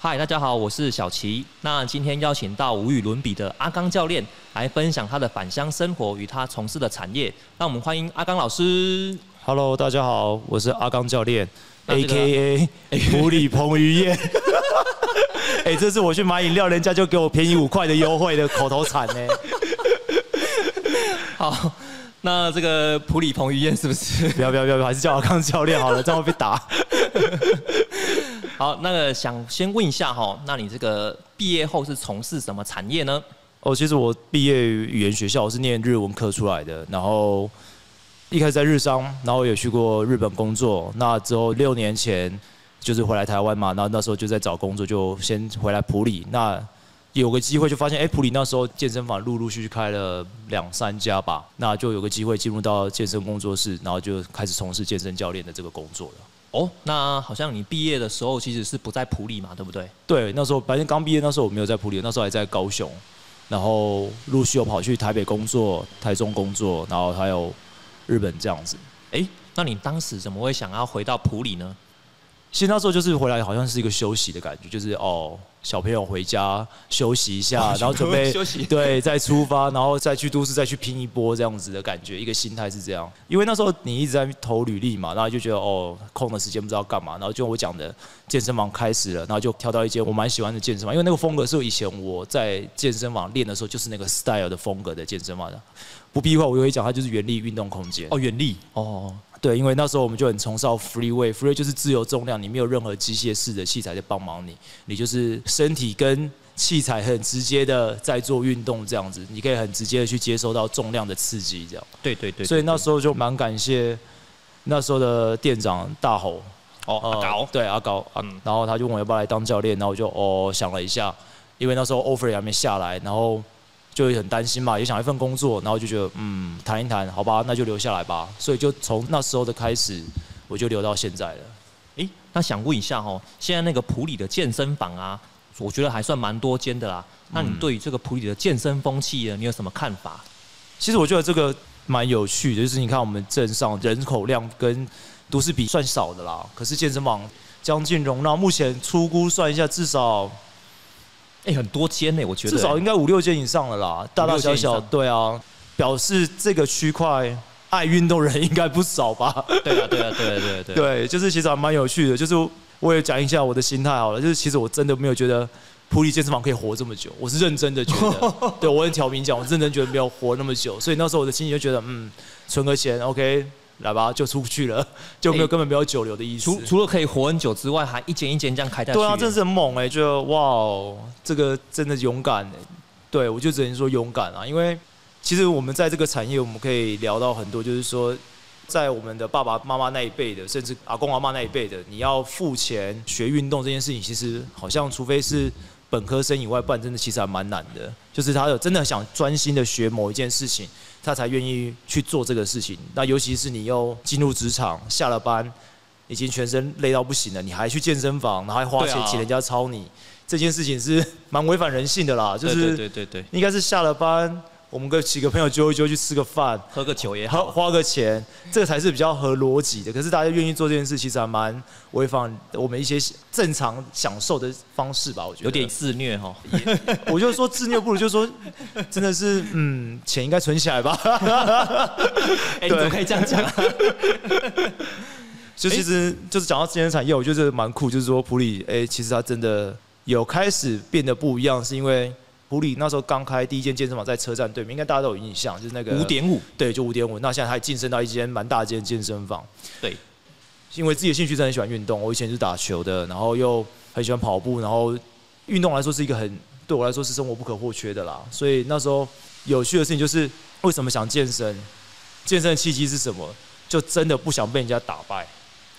嗨，大家好，我是小齐。那今天邀请到无与伦比的阿刚教练来分享他的返乡生活与他从事的产业。那我们欢迎阿刚老师。Hello，大家好，我是阿刚教练，A 那这个 K A 普里彭于晏。哎、这次我去买饮料，人家就给我便宜五块的优惠的口头禅呢。好，那这个普里彭于晏是不是？不要不要不要，还是叫阿刚教练好了，这样会被打。好，那个想先问一下哈，那你这个毕业后是从事什么产业呢？哦，其实我毕业于语言学校，我是念日文科出来的，然后一开始在日商，然后也去过日本工作。那之后六年前就是回来台湾嘛，然后那时候就在找工作，就先回来普里。那有个机会就发现，哎，普里那时候健身房陆陆续续开了两三家吧，那就有个机会进入到健身工作室，然后就开始从事健身教练的这个工作了。哦，那好像你毕业的时候其实是不在普里嘛，对不对？对，那时候白天刚毕业，那时候我没有在普里，那时候还在高雄，然后陆续又跑去台北工作、台中工作，然后还有日本这样子。哎，那你当时怎么会想要回到普里呢？其实那时候就是回来，好像是一个休息的感觉，就是哦，小朋友回家休息一下，然后准备休息对，再出发，然后再去都市再去拼一波这样子的感觉，一个心态是这样。因为那时候你一直在投履历嘛，然后就觉得哦，空的时间不知道干嘛，然后就我讲的健身房开始了，然后就跳到一间我蛮喜欢的健身房，因为那个风格是以前我在健身房练的时候就是那个 style 的风格的健身房的。不避讳，我会讲它就是原力运动空间。哦，原力哦，对，因为那时候我们就很崇尚 free weight，free weight 就是自由重量，你没有任何机械式的器材在帮忙你，你就是身体跟器材很直接的在做运动这样子，你可以很直接的去接收到重量的刺激这样。对对对，所以那候时候就蛮感谢那时候的店长大吼，哦，阿搞对阿高啊嗯，然后他就问我要不要来当教练，然后我就哦想了一下，因为那时候 offer 也还没下来，然后就很担心嘛，也想一份工作，然后就觉得嗯谈一谈，好吧，那就留下来吧。所以就从那时候的开始，我就留到现在了。诶，那想问一下哦，现在那个普里的健身房啊，我觉得还算蛮多间的啦。那你对于这个普里的健身风气呢，你有什么看法？其实我觉得这个蛮有趣的，就是你看我们镇上人口量跟都市比算少的啦，可是健身房将近容纳，目前粗估算一下，至少诶，很多间呢，我觉得至少应该五六间以上了啦，大大小小，对啊，表示这个区块爱运动人应该不少吧？对啊，对啊，对啊，对啊，对啊。对，就是其实还蛮有趣的，就是我也讲一下我的心态好了，就是其实我真的没有觉得普利健身房可以活这么久，我是认真的觉得，对我很挑明讲，我认真觉得没有活那么久，所以那时候我的心情就觉得，嗯，存个钱，OK，来吧，就出去了，就没有、哎根本没有久留的意思。除除了可以活很久之外，还一间一间这样开下去。对啊，真是很猛哎、就哇哦，这个真的勇敢哎、对我就只能说勇敢啊，因为其实我们在这个产业，我们可以聊到很多，就是说，在我们的爸爸妈妈那一辈的，甚至阿公阿妈那一辈的，你要付钱学运动这件事情，其实好像除非是本科生以外，不然真的其实还蛮难的。就是他有真的想专心的学某一件事情，他才愿意去做这个事情。那尤其是你又进入职场，下了班。已经全身累到不行了，你还去健身房，然后还花钱请人家操你，这件事情是 蛮违反人性的啦。就对是对对对对，应该是下了班，我们跟几个朋友揪一揪去吃个饭，喝个酒也好。花个钱，这个才是比较合逻辑的。可是大家愿意做这件事，其实还蛮违反我们一些正常享受的方式吧？我觉得有点自虐哈，我就说自虐不如就说，真的是嗯，钱应该存起来吧。哎，你怎么可以这样讲啊？就其实就是讲到健身产业，我觉得蛮酷，就是说普里，哎、其实它真的有开始变得不一样，是因为普里那时候刚开第一间健身房在车站对面，应该大家都有印象，就是那个五，点五，对，就五点五。那现在还晋升到一间蛮大间健身房。对，因为自己的兴趣真的很喜欢运动，我以前是打球的，然后又很喜欢跑步，然后运动来说是一个很对我来说是生活不可或缺的啦。所以那时候有趣的事情就是，为什么想健身？健身的契机是什么？就真的不想被人家打败。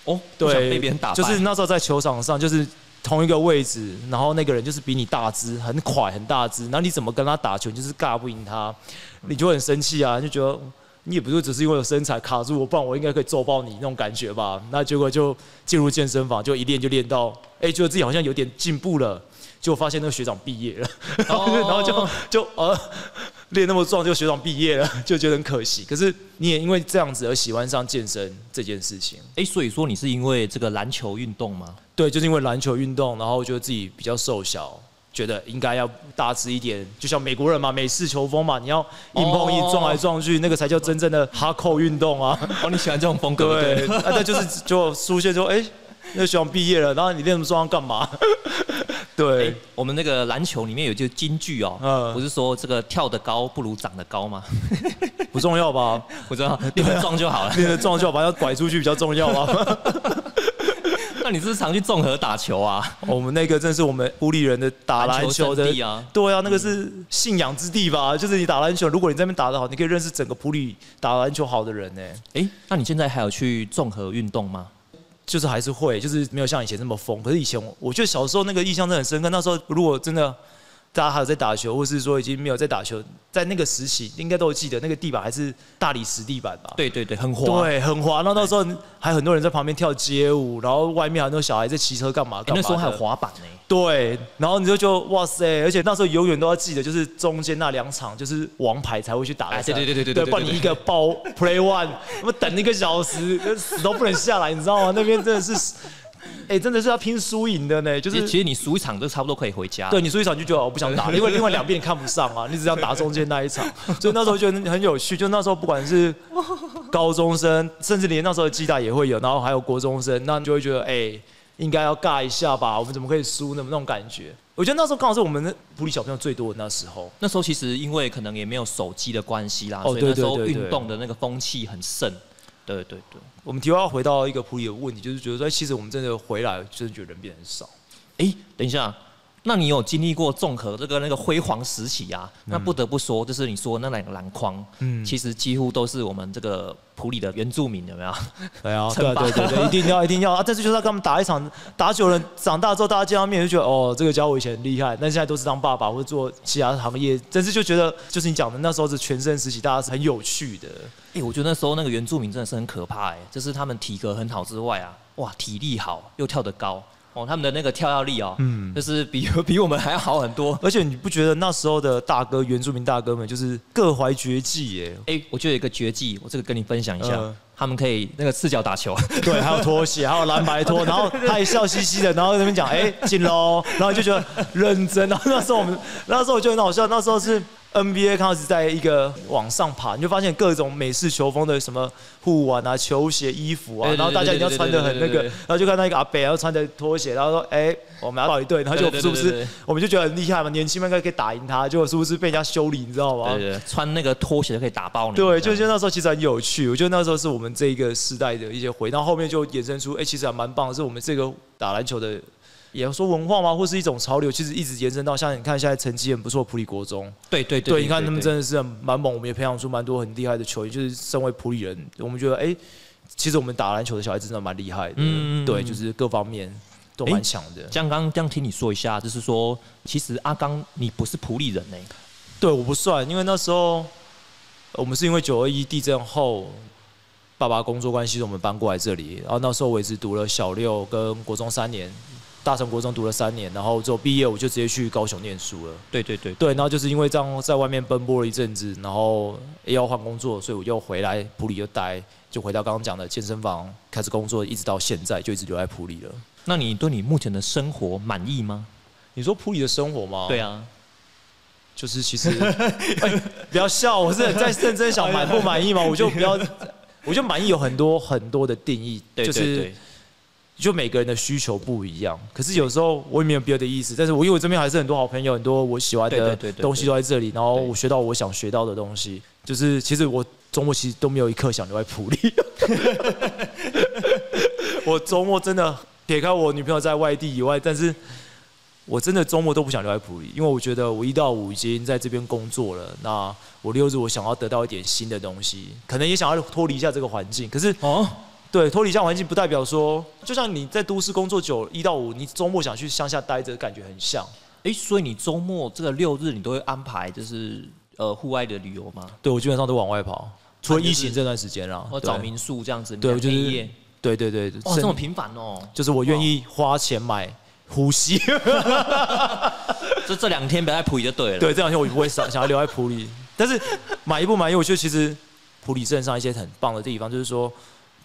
哦，对，被别人打败，就是那时候在球场上，就是同一个位置，然后那个人就是比你大只，很快很大只，然后你怎么跟他打球，你就是尬不赢他，你就很生气啊，你就觉得你也不是只是因为有身材卡住我，不然我应该可以揍爆你那种感觉吧？那结果就进入健身房，就一练就练到，哎、觉得自己好像有点进步了，结果发现那个学长毕业了，然后哦 然后就就呃。练那么壮，就学长毕业了，就觉得很可惜。可是你也因为这样子而喜欢上健身这件事情。哎，所以说你是因为这个篮球运动吗？对，就是因为篮球运动，然后觉得自己比较瘦小，觉得应该要大只一点，就像美国人嘛，美式球风嘛，你要硬碰硬，撞来撞去，那个才叫真正的哈扣运动啊。哦，你喜欢这种风格？对，那就是就出现说，哎。那学长毕业了，然后你练那么壮干嘛？对，我们那个篮球里面有句金句哦，不是说这个跳得高不如长得高吗？不重要吧？不重要，练得壮就好了。练得壮就好，把要拐出去比较重要啊。那你是常去综合打球啊？我们那个真是我们普里人的打篮球的地啊。对啊，那个是信仰之地吧？就是你打篮球，如果你这边打得好，你可以认识整个普里打篮球好的人呢。哎，那你现在还有去综合运动吗？就是还是会，就是没有像以前那么疯。可是以前，我觉得小时候那个印象真的很深刻。那时候如果真的。大家还有在打球，或是说已经没有在打球，在那个时期应该都记得那个地板还是大理石地板吧？对对对，很滑，对，很滑。然后那时候还很多人在旁边跳街舞，然后外面很多小孩在骑车干嘛？那时候还有滑板呢。对，然后你就就哇塞！而且那时候永远都要记得，就是中间那两场就是王牌才会去打的对对对对对，不然你一个 包 play one，那么等一个小时，死都不能下来，你知道吗？那边真的是。哎，真的是要拼输赢的呢，就是其实你输一场都差不多可以回家。对你输一场就觉得我不想打，因为另外两边你看不上啊，你只想打中间那一场。所以那时候觉得很有趣，就那时候不管是高中生，甚至连那时候的基大也会有，然后还有国中生，那你就会觉得哎，应该要尬一下吧？我们怎么可以输呢？那种感觉。我觉得那时候刚好是我们普里小朋友最多的那时候。那时候其实因为可能也没有手机的关系啦，所以那时候运动的那个风气很盛。对对对，我们提要回到一个普里的问题，就是觉得说，其实我们真的回来，就是觉得人变很少。哎，等一下。那你有经历过综合这个那个辉煌时期啊？那不得不说，就是你说那两个篮筐，嗯，其实几乎都是我们这个普里的原住民，有没有？对啊，对对对对，一定要一定要啊！但是就是要跟他们打一场，打久了，长大之后大家见到面就觉得，哦，这个家伙以前很厉害，但现在都是当爸爸或者做其他行业，但是就觉得，就是你讲的那时候是全盛时期，大家是很有趣的。哎，我觉得那时候那个原住民真的是很可怕，哎，就是他们体格很好之外啊，哇，体力好又跳得高。哦，他们的那个跳跃力哦，嗯，就是比 比我们还要好很多。而且你不觉得那时候的大哥原住民大哥们就是各怀绝技耶？哎，我觉得有一个绝技，我这个跟你分享一下，他们可以那个赤脚打球，对，还有拖鞋，还有蓝白拖，然后他也笑嘻嘻的，然后那边讲，哎，进喽，然后就觉得认真。然后那时候我们那时候我觉得很好笑，那时候是。NBA 开始在一个往上爬，你就发现各种美式球风的什么护腕啊、球鞋、衣服啊，然后大家一定要穿的很那个，然后就看到一个阿北，然后穿着拖鞋，然后说：“哎，我们要报一队。”然后就是不是，我们就觉得很厉害嘛，年轻应该可以打赢他，结果是不是被人家修理，你知道吗？穿那个拖鞋就可以打爆你。对，就就那时候其实很有趣，我觉得那时候是我们这一个时代的一些回，然后后面就衍生出，哎，其实还蛮棒，是我们这个打篮球的。也要说文化吗？或是一种潮流？其实一直延伸到像你看，现在成绩很不错，普里国中。对对对，你看他们真的是蛮猛，我们也培养出蛮多很厉害的球员。就是身为普里人，我们觉得，哎，其实我们打篮球的小孩真的蛮厉害的。嗯对，就是各方面都蛮强的。像刚刚这样听你说一下，就是说，其实阿刚你不是普里人呢？对，我不算，因为那时候我们是因为九二一地震后，爸爸工作关系，我们搬过来这里。然后那时候我一直读了小六跟国中三年。大成国中读了三年，然后之后毕业我就直接去高雄念书了。对对对对，然后就是因为这样在外面奔波了一阵子，然后也要换工作，所以我又回来普里又待，就回到刚刚讲的健身房开始工作，一直到现在就一直留在普里了。那你对你目前的生活满意吗？你说普里的生活吗？对啊，就是其实 不要笑，我是在认真想满不满意嘛？我就不要，我就满意有很多很多的定义，就是。就每个人的需求不一样，可是有时候我也没有别的意思，但是我因为我这边还是很多好朋友，很多我喜欢的东西都在这里，然后我学到我想学到的东西，就是其实我周末其实都没有一刻想留在普里，我周末真的撇开我女朋友在外地以外，但是我真的周末都不想留在普里，因为我觉得我一到五已经在这边工作了，那我六日我想要得到一点新的东西，可能也想要脱离一下这个环境，可是哦。对，脱离乡环境不代表说，就像你在都市工作久一到五，你周末想去乡下待着，感觉很像。哎，所以你周末这个六日你都会安排就是呃户外的旅游吗？对，我基本上都往外跑，除了疫情这段时间啦，或找民宿这样子。对，就是。对对对，哇，这么频繁哦！就是我愿意花钱买呼吸。就这两天不要在普里就对了。对，这两天我不会想想要留在普里。但是满意不满意？我觉得其实普里镇上一些很棒的地方，就是说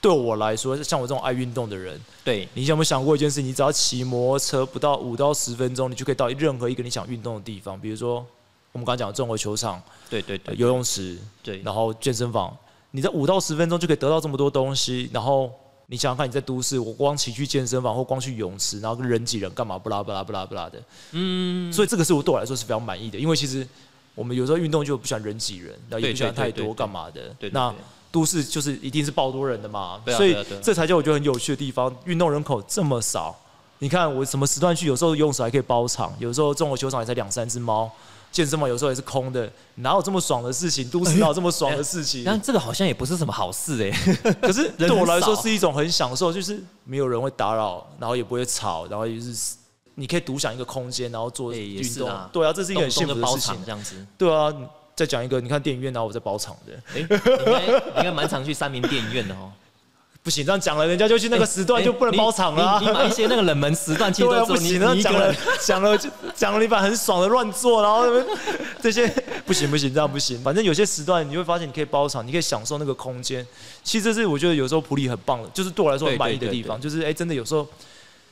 对我来说，像我这种爱运动的人，对你有没有想过一件事？你只要骑摩托车不到五到十分钟，你就可以到任何一个你想运动的地方，比如说我们刚刚讲的综合球场、对对对，游泳池，对，然后健身房，你在五到十分钟就可以得到这么多东西，然后。你想想看，你在都市，我光骑去健身房或光去泳池，然后人挤人干嘛？不拉不拉不拉不拉的。嗯，所以这个是我对我来说是非常满意的，因为其实我们有时候运动就不喜欢人挤人，然后也不喜欢太多干嘛的。对，那都市就是一定是爆多人的嘛，所以这才叫我觉得很有趣的地方。运动人口这么少，你看我什么时段去，有时候游泳池还可以包场，有时候中国球场也才两三只猫。健身房有时候也是空的，哪有这么爽的事情？都市哪有这么爽的事情？但这个好像也不是什么好事哎。可是对我来说是一种很享受，就是没有人会打扰，然后也不会吵，然后也是你可以独享一个空间，然后做运动。对啊，这是一个很幸福的事情。这样子。对啊，再讲一个，你看电影院，然后我在包场的。哎，应该应该蛮常去三明电影院的哦。不行，这样讲了，人家就去那个时段就不能包场了。你买一些那个冷门时段，对啊，不行，那讲了讲了就讲了，你把很爽的乱做，然后这些不行不行，这样不行。反正有些时段你会发现你可以包场，你可以享受那个空间。其实这是我觉得有时候普里很棒的，就是对我来说很满意的地方。就是哎，真的有时候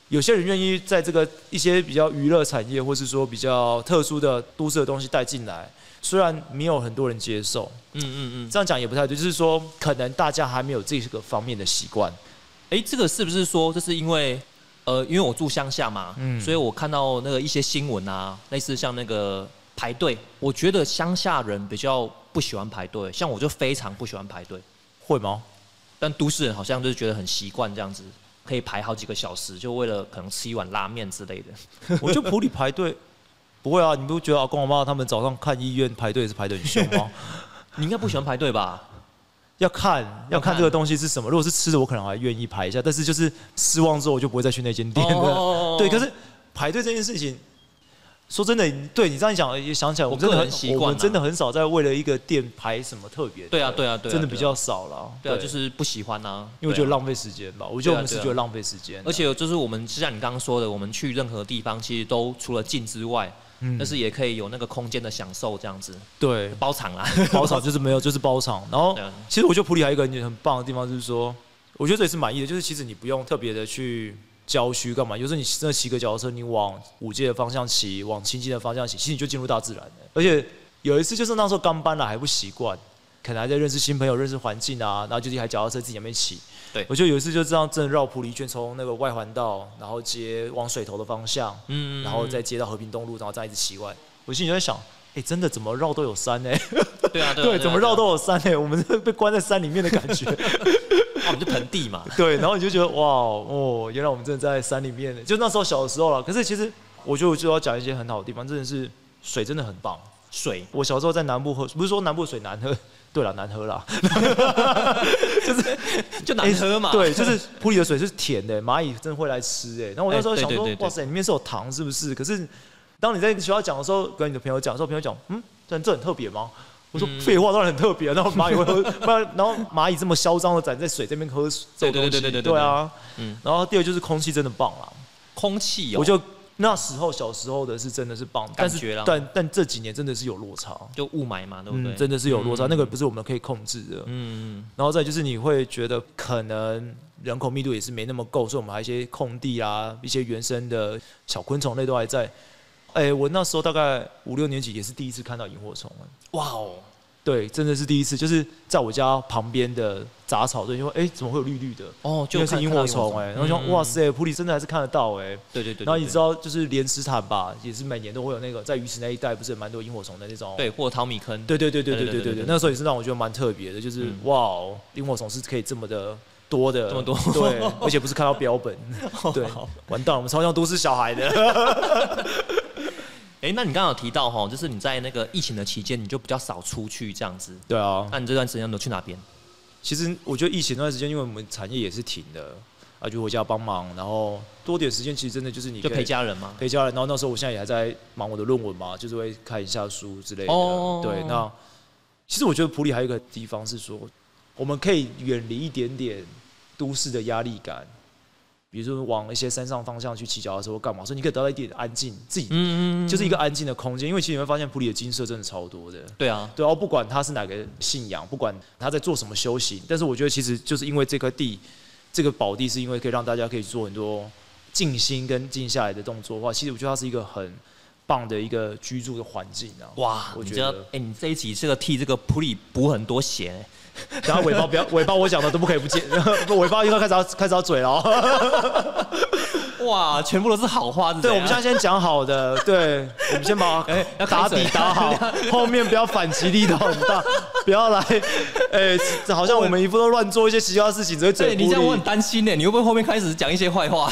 有些人愿意在这个一些比较娱乐产业，或是说比较特殊的都市的东西带进来。虽然没有很多人接受，嗯嗯嗯，这样讲也不太对，就是说可能大家还没有这个方面的习惯。哎，这个是不是说，这是因为，呃，因为我住乡下嘛，嗯，所以我看到那个一些新闻啊，类似像那个排队，我觉得乡下人比较不喜欢排队，像我就非常不喜欢排队，会吗？但都市人好像就是觉得很习惯这样子，可以排好几个小时，就为了可能吃一碗拉面之类的。我就普里排队。不会啊，你不觉得阿公阿妈他们早上看医院排队是排的很凶吗？你应该不喜欢排队吧？要看要看这个东西是什么。如果是吃的，我可能还愿意排一下。但是就是失望之后，我就不会再去那间店了。对，可是排队这件事情。说真的，对你这样讲，也想起来，我们真的很习惯，我们真的很少在为了一个店排什么特别。对啊，对啊，对，真的比较少了。对啊，就是不喜欢啊，因为觉得浪费时间吧。我觉得我们是觉得浪费时间。而且就是我们，就像你刚刚说的，我们去任何地方，其实都除了近之外，但是也可以有那个空间的享受，这样子。对，包场啦，包场 就是没有，就是包场。然后，其实我觉得普里还有一个很棒的地方，就是说，我觉得这也是满意的，就是其实你不用特别的去。郊区干嘛？有时候你真的骑个脚踏车，你往五街的方向骑，往清境的方向骑，其实你就进入大自然了。而且有一次就是那时候刚搬来还不习惯，可能还在认识新朋友、认识环境啊，然后就一台脚踏车自己那边骑。对，我就有一次就这样真的绕普里圈，从那个外环道，然后接往水头的方向，嗯，然后再接到和平东路，然后再一直骑外。我心里就在想，哎，真的怎么绕都有山呢？对啊，对，怎么绕都有山呢？我们被关在山里面的感觉。我们就盆地嘛，对，然后你就觉得哇哦，原来我们真的在山里面，就那时候小的时候了。可是其实，我就就要讲一些很好的地方，真的是水真的很棒。水，我小时候在南部喝，不是说南部水难喝，对了，难喝啦，就是就难喝嘛。对，就是普里的水是甜的，蚂蚁真的会来吃哎。然后我那时候想说，哇塞，里面是有糖是不是？可是当你在学校讲的时候，跟你的朋友讲的时候，朋友讲，嗯，这这很特别吗？我说废话当然很特别，然后蚂蚁会喝，不然然后蚂蚁这么嚣张的站在水这边喝水，对对对对对对啊，嗯，然后第二就是空气真的棒啊，空气，我就那时候小时候的是真的是棒，但是但但这几年真的是有落差，就雾霾嘛，对不对？真的是有落差，那个不是我们可以控制的，嗯嗯，然后再就是你会觉得可能人口密度也是没那么够，所以我们还有一些空地啊，一些原生的小昆虫类都还在。哎，我那时候大概五六年级，也是第一次看到萤火虫。哇哦，对，真的是第一次，就是在我家旁边的杂草堆，因为哎，怎么会有绿绿的？哦，就是萤火虫哎。然后说哇塞，普里真的还是看得到哎。对对对。然后你知道，就是莲池潭吧，也是每年都会有那个在鱼池那一带，不是蛮多萤火虫的那种。对，或淘米坑。对对对对对对对对。那时候也是让我觉得蛮特别的，就是哇哦，萤火虫是可以这么的多的，这么多。对，而且不是看到标本。对，完蛋，我们超像都市小孩的。哎，那你刚刚有提到哈，就是你在那个疫情的期间，你就比较少出去这样子。对啊。那你这段时间都去哪边？其实我觉得疫情那段时间，因为我们产业也是停的，啊，就回家帮忙，然后多点时间，其实真的就是你就陪家人嘛，陪家人。然后那时候我现在也还在忙我的论文嘛，就是会看一下书之类的。哦。对，那其实我觉得普里还有一个地方是说，我们可以远离一点点都市的压力感。比如说往一些山上方向去骑脚踏车或干嘛，所以你可以得到一点安静，自己嗯就是一个安静的空间。因为其实你会发现普里的金色真的超多的，对啊，对啊，不管他是哪个信仰，不管他在做什么修行，但是我觉得其实就是因为这块地，这个宝地是因为可以让大家可以做很多静心跟静下来的动作的话，其实我觉得它是一个很棒的一个居住的环境啊。哇，我觉得，哎、你这一集这个替这个普里补很多血、欸，然后尾巴不要尾巴，我讲的都不可以不接，尾巴应该开始要开始要嘴了哦。哇，全部都是好话，是对，我们现在先讲好的，对，我们先把 哎要打底打好，后面不要反击力道很大，不要来，哎，这好像我们一副都乱做一些奇怪的事情，只会嘴不对你这样我很利。担心呢，你会不会后面开始讲一些坏话？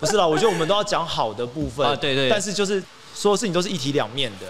不是啦，我觉得我们都要讲好的部分啊对对但是就是所有事情都是一体两面的，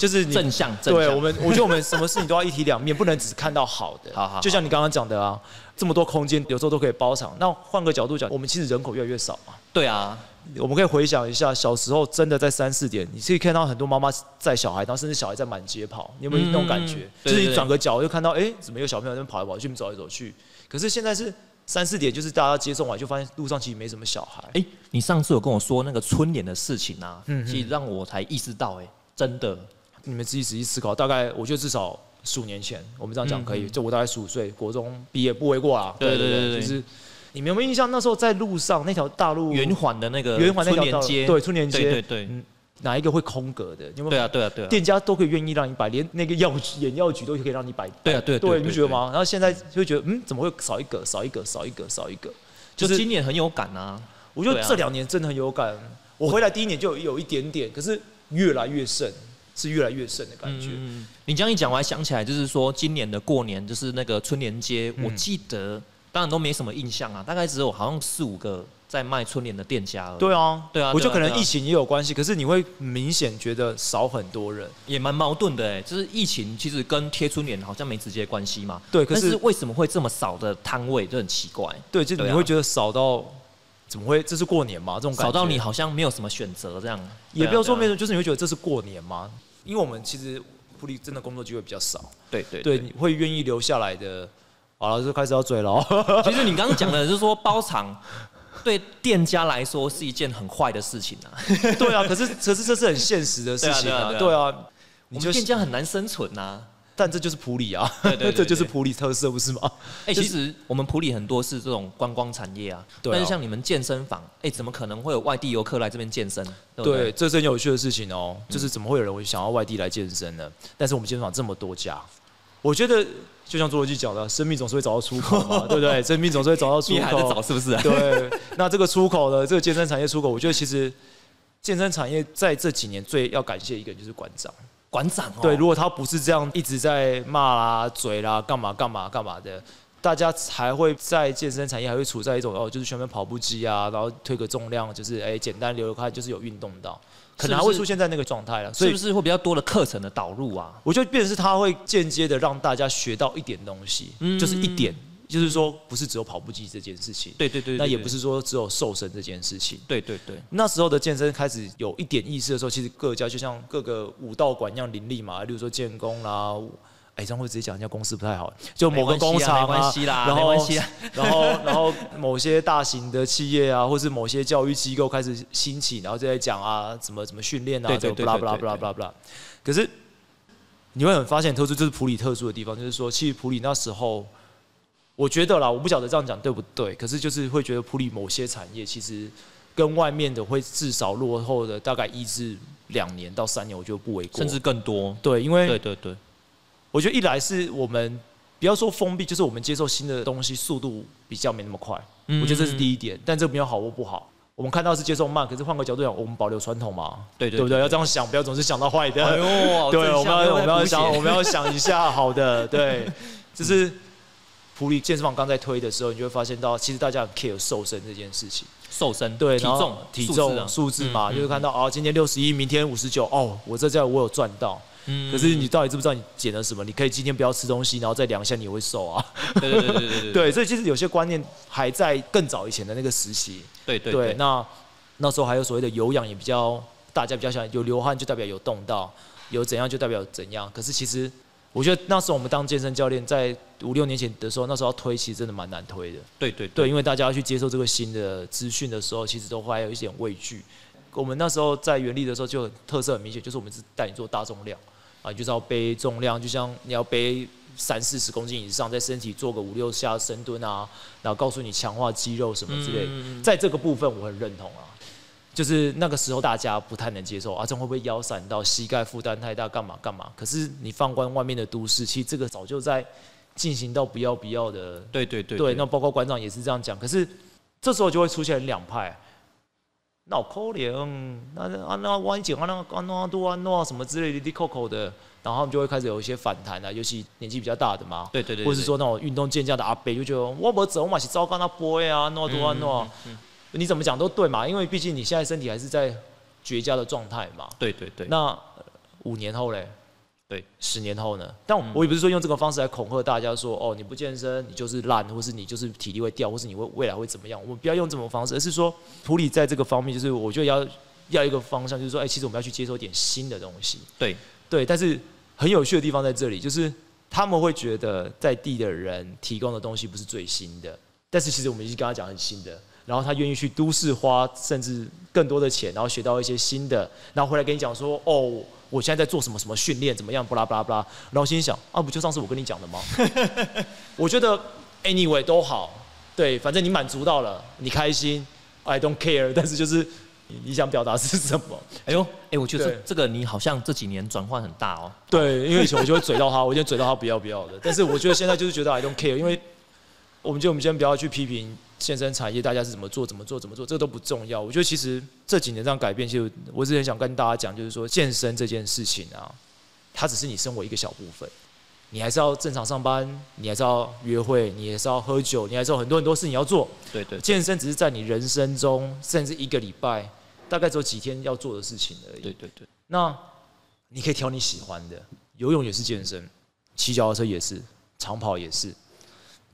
就是你正向正向对我们，我觉得我们什么事情都要一体两面，不能只看到好的。好好好就像你刚刚讲的啊，这么多空间，有时候都可以包场。那换个角度讲，我们其实人口越来越少嘛。对啊，我们可以回想一下，小时候真的在三四点，你可以看到很多妈妈载小孩，然后甚至小孩在满街跑，你有没有那种感觉？就是你转个角就看到，哎、怎么有小朋友在那跑来跑去，走来走去？可是现在是三四点，就是大家接送完，就发现路上其实没什么小孩。哎、你上次有跟我说那个春联的事情啊，嗯嗯其实让我才意识到、哎，真的，你们自己仔细思考，大概我觉得至少十五年前，我们这样讲可以。就我大概十五岁，国中毕业不为过啊。对对对对就是你们有没有印象？那时候在路上那条大路圆环的那个圆环那条街，对春联街，对对对，嗯，哪一个会空格的？有没有？对啊对啊对啊，店家都可以愿意让你摆，连那个药局眼药局都可以让你摆。对啊对对对，你不觉得吗？然后现在就会觉得，嗯，怎么会少一个，少一个，少一个，少一个？就就是今年很有感啊，我觉得这两年真的很有感。我回来第一年就有有一点点，可是越来越盛，是越来越盛的感觉。嗯，你这样一讲，我还想起来，就是说今年的过年，就是那个春联街，嗯我记得当然都没什么印象啊，大概只有好像四五个在卖春联的店家而已，对啊，对啊我觉得可能疫情也有关系，可是你会明显觉得少很多人。也蛮矛盾的哎，就是疫情其实跟贴春联好像没直接关系嘛，对，可是是为什么会这么少的摊位，就很奇怪，对，就对啊你会觉得少到怎么会？这是过年嘛？这种感觉少到你好像没有什么选择这样，也不要说没有，有，就是你会觉得这是过年吗？因为我们其实普利真的工作机会比较少，对对对，你会愿意留下来的。好了，就开始要嘴了哦。其实你刚刚讲的就是说包场。对店家来说是一件很坏的事情啊，对啊，可是可是这是很现实的事情啊，对啊我你就们店家很难生存呐、但这就是普里啊，对 这就是普里特色，不是吗？哎、就是其实我们普里很多是这种观光产业啊，但是像你们健身房，哎、怎么可能会有外地游客来这边健身？对？这是很有趣的事情哦，就是怎么会有人会想要外地来健身呢？但是我们健身房这么多家，我觉得就像侏罗纪讲的，生命总是会找到出口嘛，对不对？生命总是会找到出你还在找口。是不是、啊？对，那这个出口的这个健身产业出口，我觉得其实健身产业在这几年最要感谢一个人就是馆长。馆长哦，对，如果他不是这样一直在骂啦、嘴啦、干嘛干嘛干嘛的，大家才会在健身产业还会处在一种哦，就是全面跑步机啊，然后推个重量，就是哎简单流流汗，就是有运动到，可能还会出现在那个状态了。所以是不是会比较多的课程的导入啊？我觉得变成是他会间接的让大家学到一点东西，嗯就是一点，就是说不是只有跑步机这件事情，对对对那也不，是说只有瘦身这件事情。对对对，那时候的健身开始有一点意识的时候，其实各家就像各个武道馆一样林立嘛，例如说建工啦，哎，这样会直接讲人家公司不太好，就某个工厂啦，没然后关系啦，然后 然后某些大型的企业啊，或是某些教育机构开始兴起，然后就在讲啊，怎么怎么训练啊，怎么不啦不啦不啦不啦不啦。可是你会很发现特殊，就是普里特殊的地方，就是说，其实普里那时候，我觉得啦，我不晓得这样讲对不对，可是就是会觉得普里某些产业其实跟外面的会至少落后的大概一至两年到三年，我觉得不为过。甚至更多。对，因为对对对，我觉得一来是我们不要说封闭，就是我们接受新的东西速度比较没那么快，嗯我觉得这是第一点。但这没有好或不好，我们看到是接受慢，可是换个角度讲，我们保留传统嘛，对对对不对？要这样想，不要总是想到坏的。哎呦，对，我们要我们要想，我们要想一下好的，对，就是普里健身房刚在推的时候，你就会发现到，其实大家很 care 瘦身这件事情。瘦身，对，然后体重、体数字啊重数字嘛，嗯就是看到哦，今天六十一，明天五十九，哦，我这叫我有赚到。嗯可是你到底知不知道你减了什么？你可以今天不要吃东西，然后再量一下，你也会瘦啊。对对对对对对 对，所以其实有些观念还在更早以前的那个时期。对对对，那那时候还有所谓的有氧，也比较大家比较想有流汗就代表有动到，有怎样就代表怎样。可是其实我觉得那时候我们当健身教练，在五六年前的时候，那时候要推，其实真的蛮难推的。对对对，因为大家要去接受这个新的资讯的时候，其实都会有一点畏惧。我们那时候在原力的时候，就特色很明显，就是我们是带你做大重量啊，就是要背重量，就像你要背三四十公斤以上，在身体做个五六下深蹲啊，然后告诉你强化肌肉什么之类。在这个部分，我很认同啊。就是那个时候大家不太能接受啊，这会不会腰闪到膝盖负担太大，干嘛干嘛？可是你放观外面的都市，其实这个早就在进行到不要不要的。对对对。对，那包括馆长也是这样讲。可是这时候就会出现两派，脑可怜，那那那弯颈啊，那安诺多安诺什么之类的滴扣扣的，然后他们就会开始有一些反弹啊，尤其年纪比较大的嘛。对对对。或是说那种运动健将的阿伯就觉得我不走嘛，是糟糕那波啊，诺多安诺。你怎么讲都对嘛，因为毕竟你现在身体还是在绝佳的状态嘛。对对对。那五年后嘞？对，十年后呢？但我我也不是说用这个方式来恐吓大家说，哦，你不健身你就是烂，或是你就是体力会掉，或是你会未来会怎么样？我们不要用这种方式，而是说普里在这个方面，就是我觉得要要一个方向，就是说，哎，其实我们要去接受一点新的东西。对对，但是很有趣的地方在这里，就是他们会觉得在地的人提供的东西不是最新的，但是其实我们已经跟他讲很新的。然后他愿意去都市花甚至更多的钱，然后学到一些新的，然后回来跟你讲说，哦，我现在在做什么什么训练，怎么样，巴拉巴拉巴拉。然后心想，啊，不就上次我跟你讲的吗？我觉得 anyway 都好，对，反正你满足到了，你开心，I don't care。但是就是你想表达是什么？哎呦，哎，我觉得这个你好像这几年转换很大哦。对，因为以前我就会嘴到他，我就嘴到他不要不要的。但是我觉得现在就是觉得 I don't care，因为我们就我们先不要去批评。健身产业大家是怎么做？怎么做？怎么做？这个都不重要。我觉得其实这几年这样改变，其实我之前想跟大家讲，就是说健身这件事情啊，它只是你生活一个小部分。你还是要正常上班，你还是要约会，你还是要喝酒，你还是有很多很多事情要做。对对。健身只是在你人生中，甚至一个礼拜，大概只有几天要做的事情而已。对对对。那你可以挑你喜欢的，游泳也是健身，骑脚踏车也是，长跑也是，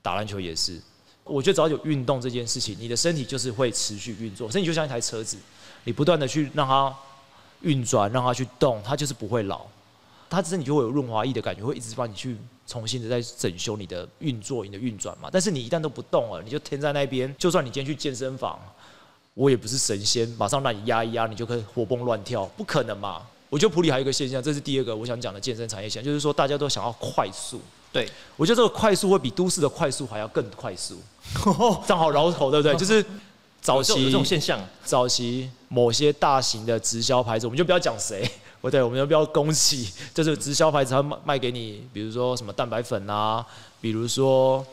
打篮球也是。我觉得只要有运动这件事情，你的身体就是会持续运作。身体就像一台车子，你不断的去让它运转，让它去动，它就是不会老。它身体就会有润滑液的感觉，会一直帮你去重新的在整修你的运作、你的运转嘛。但是你一旦都不动了，你就停在那边。就算你今天去健身房，我也不是神仙，马上让你压一压，你就可以活蹦乱跳，不可能嘛。我觉得普里还有一个现象，这是第二个我想讲的健身产业现象，就是说大家都想要快速。对，我觉得这个快速会比都市的快速还要更快速，正好绕口，对不对？就是早期这种现象，早期某些大型的直销牌子，我们就不要讲谁，不对，我们就不要恭喜，就是直销牌子它卖卖给你，比如说什么蛋白粉啊，比如说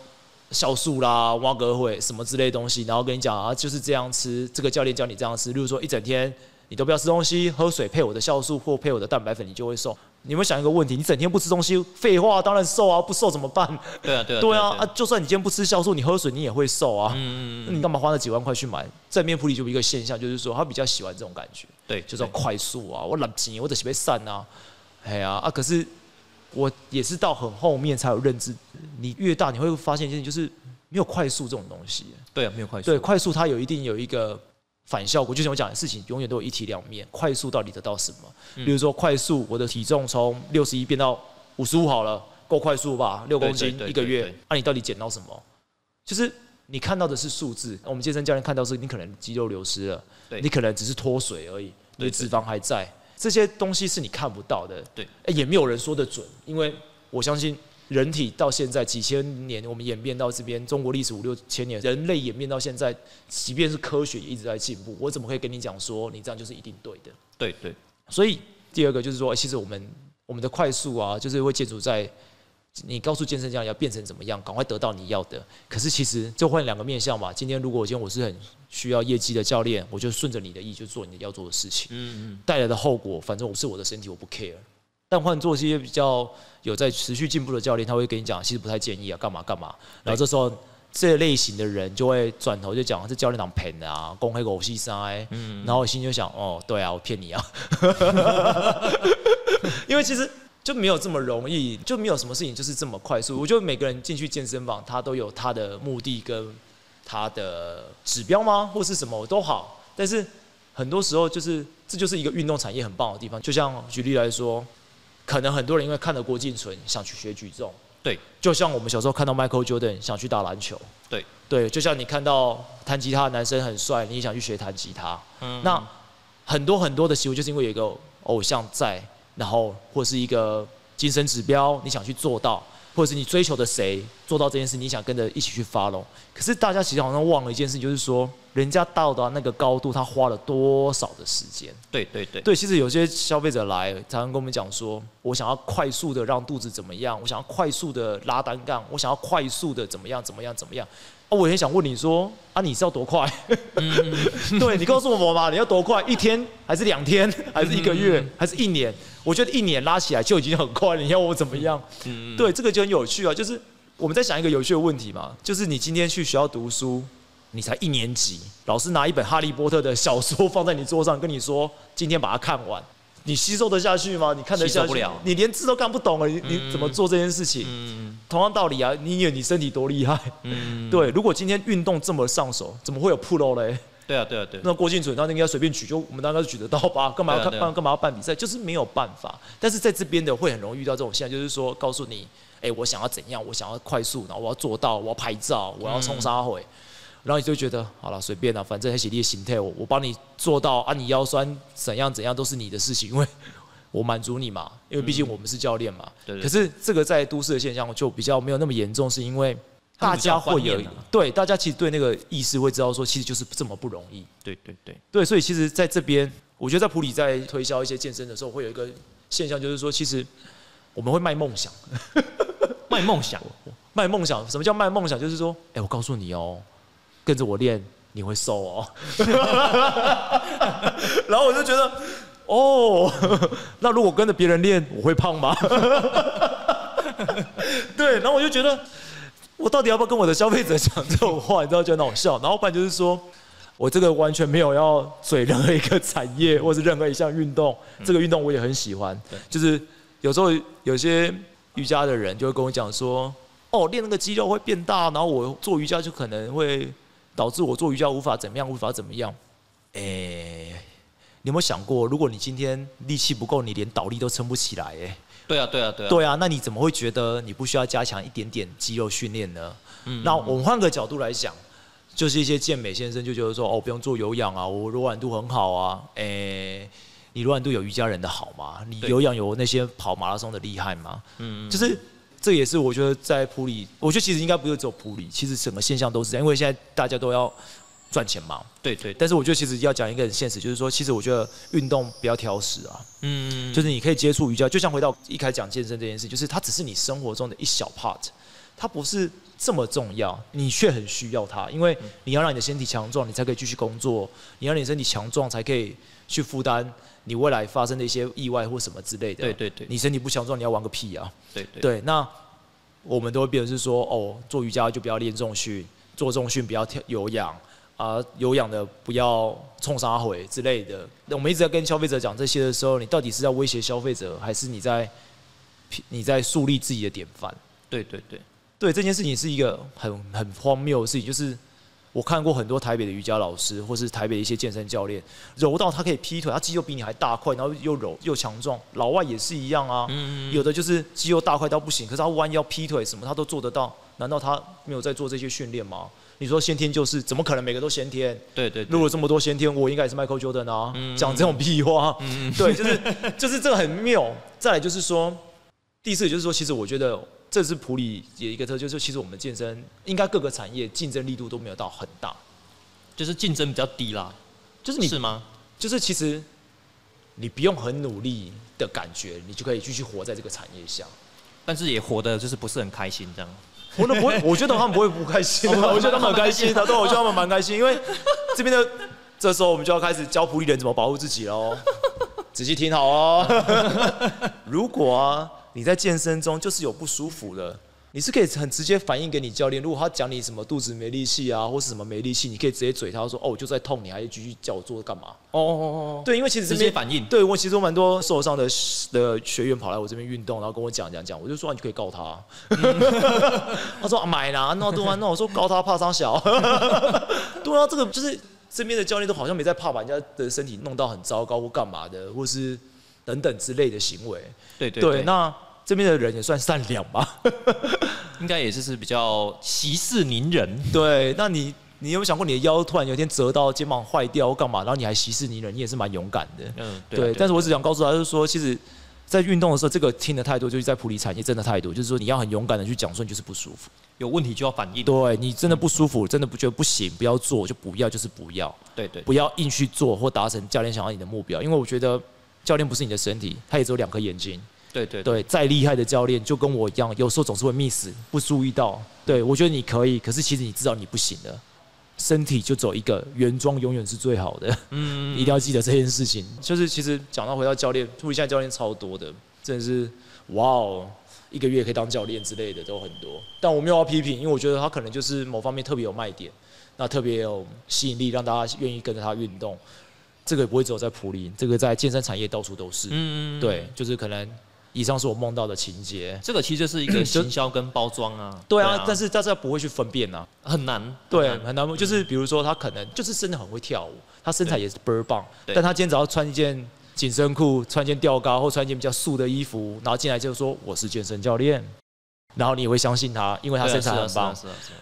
酵素啦、蛙格会什么之类东西，然后跟你讲啊，就是这样吃，这个教练教你这样吃，例如说一整天你都不要吃东西，喝水配我的酵素或配我的蛋白粉，你就会瘦。你有没有想一个问题？你整天不吃东西，废话，当然瘦啊！不瘦怎么办？对啊，对啊，对啊！啊，就算你今天不吃酵素，你喝水你也会瘦啊！嗯嗯嗯，你干嘛花那几万块去买？在面铺里就一个现象，就是说他比较喜欢这种感觉，对，就是快速啊！我冷钱，我得是被散啊！哎呀啊！可是我也是到很后面才有认知，你越大你会发现一件事，就是没有快速这种东西。对啊，没有快速。对，快速它有一定有一个。反效果，就像我讲的事情，永远都有一体两面。快速到底得到什么？比如说，快速，我的体重从六十一变到五十五好了，够快速吧？六公斤一个月，那你到底减到什么？就是你看到的是数字，我们健身教练看到是，你可能肌肉流失了，你可能只是脱水而已，你脂肪还在，这些东西是你看不到的。对，也没有人说的准，因为我相信。人体到现在几千年，我们演变到这边，中国历史五六千年，人类演变到现在，即便是科学也一直在进步。我怎么可以跟你讲说，你这样就是一定对的？对对。所以第二个就是说，其实我们我们的快速啊，就是会建筑在你告诉健身教练要变成怎么样，赶快得到你要的。可是其实就换两个面向嘛。今天如果今天我是很需要业绩的教练，我就顺着你的意就做你要做的事情。嗯嗯。带来的后果，反正我是我的身体，我不 care。但换做一些比较有在持续进步的教练，他会跟你讲，其实不太建议啊，干嘛干嘛。然后这时候这类型的人就会转头就讲，这教练党骗的啊，公黑狗屁塞。嗯。然后我心就想，哦，对啊，我骗你啊。因为其实就没有这么容易，就没有什么事情就是这么快速。我觉得每个人进去健身房，他都有他的目的跟他的指标吗，或是什么都好。但是很多时候就是这就是一个运动产业很棒的地方。就像举例来说。可能很多人因为看了郭敬淳想去学举重，对，就像我们小时候看到 Michael Jordan 想去打篮球，对。对，就像你看到弹吉他的男生很帅，你也想去学弹吉他。嗯。那很多很多的行为就是因为有一个偶像在，然后或是一个精神指标，你想去做到，或者是你追求的谁做到这件事，你想跟着一起去 follow。可是大家其实好像忘了一件事，就是说人家到达那个高度，他花了多少的时间。对对对，对，其实有些消费者来，常常跟我们讲说，我想要快速的让肚子怎么样，我想要快速的拉单杠，我想要快速的怎么样怎么样怎么样。啊，我也想问你说，啊，你是要多快？对你告诉我嘛，你要多快？一天还是两天，还是一个月，还是一年？我觉得一年拉起来就已经很快了，你要我怎么样？对，这个就很有趣啊，就是我们在想一个有趣的问题嘛，就是你今天去学校读书，你才一年级，老师拿一本《哈利波特》的小说放在你桌上，跟你说今天把它看完，你吸收得下去吗？你看得下去？不了你连字都看不懂了，你你怎么做这件事情？嗯同样道理啊，你以为你身体多厉害？嗯，对，如果今天运动这么上手，怎么会有 pro 嘞？对啊对啊对啊，那郭敬淳他应该随便举，就我们大概是举得到吧？干嘛要干嘛要办比赛？就是没有办法。但是在这边的会很容易遇到这种现象，就是说告诉你，哎、我想要怎样？我想要快速，然后我要做到，我要拍照，我要冲杀回。然后你就觉得好了，随便了，反正还写你的形态，我我帮你做到啊，你腰酸怎样怎样都是你的事情，因为 我满足你嘛，因为毕竟我们是教练嘛。对对可是这个在都市的现象就比较没有那么严重，是因为大家会有啊对大家其实对那个意识会知道说，其实就是这么不容易。对对对，对，所以其实在这边，我觉得在普里在推销一些健身的时候，会有一个现象，就是说，其实我们会卖梦想，卖梦想，卖梦想。什么叫卖梦想？就是说，哎、我告诉你哦，跟着我练，你会瘦哦。然后我就觉得，哦，那如果跟着别人练，我会胖吗？对，然后我就觉得，我到底要不要跟我的消费者讲这种话？你知道，觉得很好笑。然后不然就是说，我这个完全没有要嘴任何一个产业或是任何一项运动，这个运动我也很喜欢。就是有时候有些瑜伽的人就会跟我讲说，哦，练那个肌肉会变大，然后我做瑜伽就可能会导致我做瑜伽无法怎么样，无法怎么样。诶、你有没有想过，如果你今天力气不够，你连倒立都撑不起来、诶。对啊对啊对啊，对啊，那你怎么会觉得你不需要加强一点点肌肉训练呢？嗯那我们换个角度来讲，就是一些健美先生就觉得说，哦，不用做有氧啊，我柔软度很好啊，诶、你柔软度有瑜伽人的好吗？你有氧有那些跑马拉松的厉害吗？嗯，就是这也是我觉得在普里，我觉得其实应该不是只有普里，其实整个现象都是这样，因为现在大家都要赚钱嘛。对对，但是我觉得其实要讲一个很现实，就是说，其实我觉得运动不要挑食啊。嗯，就是你可以接触瑜伽，就像回到一开始讲健身这件事，就是它只是你生活中的一小 part，它不是这么重要，你却很需要它，因为你要让你的身体强壮，你才可以继续工作；你要让你的身体强壮，才可以去负担你未来发生的一些意外或什么之类的。对对对你身体不强壮，你要玩个屁啊！对对对，那我们都会变成是说，哦，做瑜伽就不要练重训，做重训不要跳有氧。啊，有氧的不要冲杀回之类的。那我们一直在跟消费者讲这些的时候，你到底是在威胁消费者，还是你在你在树立自己的典范？对对对，对这件事情是一个很很荒谬的事情，就是我看过很多台北的瑜伽老师，或是台北的一些健身教练，柔到他可以劈腿，他肌肉比你还大块，然后又柔又强壮。老外也是一样啊，嗯有的就是肌肉大块到不行，可是他弯腰劈腿什么他都做得到，难道他没有在做这些训练吗？你说先天就是，怎么可能每个都先天？对对，如果这么多先天，我应该也是 Michael Jordan 啊，嗯讲这种屁话。对，就是就是这个很妙。再来就是说，第四个就是说，其实我觉得这是普里有一个特，就是其实我们健身应该各个产业竞争力度都没有到很大，就是竞争比较低啦，就是你是吗？就是其实你不用很努力的感觉，你就可以继续活在这个产业下。但是也活得就是不是很开心这样。我都不会，我觉得他们不会不开心的，我觉得他们很开心他，对，我觉得他们蛮开心，因为这边的这时候我们就要开始教普利人怎么保护自己喽。仔细听好哦，如果啊你在健身中就是有不舒服的，你是可以很直接反映给你教练。如果他讲你什么肚子没力气啊，或是什么没力气，你可以直接嘴他说哦我就在痛，你还继续叫我做干嘛？哦哦哦，对，因为其实这直接边反应。对我其实我蛮多受伤的的学员跑来我这边运动，然后跟我讲讲讲，我就说、啊、你就可以告他。他说、啊、买啦，那对啊，那我说告他怕伤小。对啊，这个就是身边的教练都好像没在怕把人家的身体弄到很糟糕或干嘛的，或是等等之类的行为。对对对，那这边的人也算善良吧？应该也是是比较息事宁人。对，那你你有没有想过，你的腰突然有一天折到，肩膀坏掉或干嘛，然后你还息事宁人，你也是蛮勇敢的。嗯，对。但是我只想告诉他，就是说，其实，在运动的时候，这个听的态度，就是在普利产业真的态度，就是说，你要很勇敢的去讲，说你就是不舒服，有问题就要反应。对你真的不舒服，真的不觉得不行，不要做就不要，就是不要。对对，不要硬去做或达成教练想要你的目标，因为我觉得教练不是你的身体，他也只有两颗眼睛。对对对，再厉害的教练就跟我一样，有时候总是会 miss，不注意到。对我觉得你可以，可是其实你知道你不行的。身体就走一个原装，永远是最好的。嗯，一定要记得这件事情。就是其实讲到回到教练，注意现在教练超多的，真的是哇哦，一个月可以当教练之类的都很多。但我没有要批评，因为我觉得他可能就是某方面特别有卖点，那特别有吸引力，让大家愿意跟着他运动。这个不会只有在普林，这个在健身产业到处都是。嗯，对，就是可能。以上是我梦到的情节，这个其实就是一个行销跟包装啊。对啊，但是大家不会去分辨啊，很难。对，很难。就是比如说，他可能就是真的很会跳舞，他身材也是倍儿棒，但他今天只要穿一件紧身裤，穿一件吊高，或穿一件比较素的衣服，然后进来就说我是健身教练，然后你也会相信他，因为他身材很棒。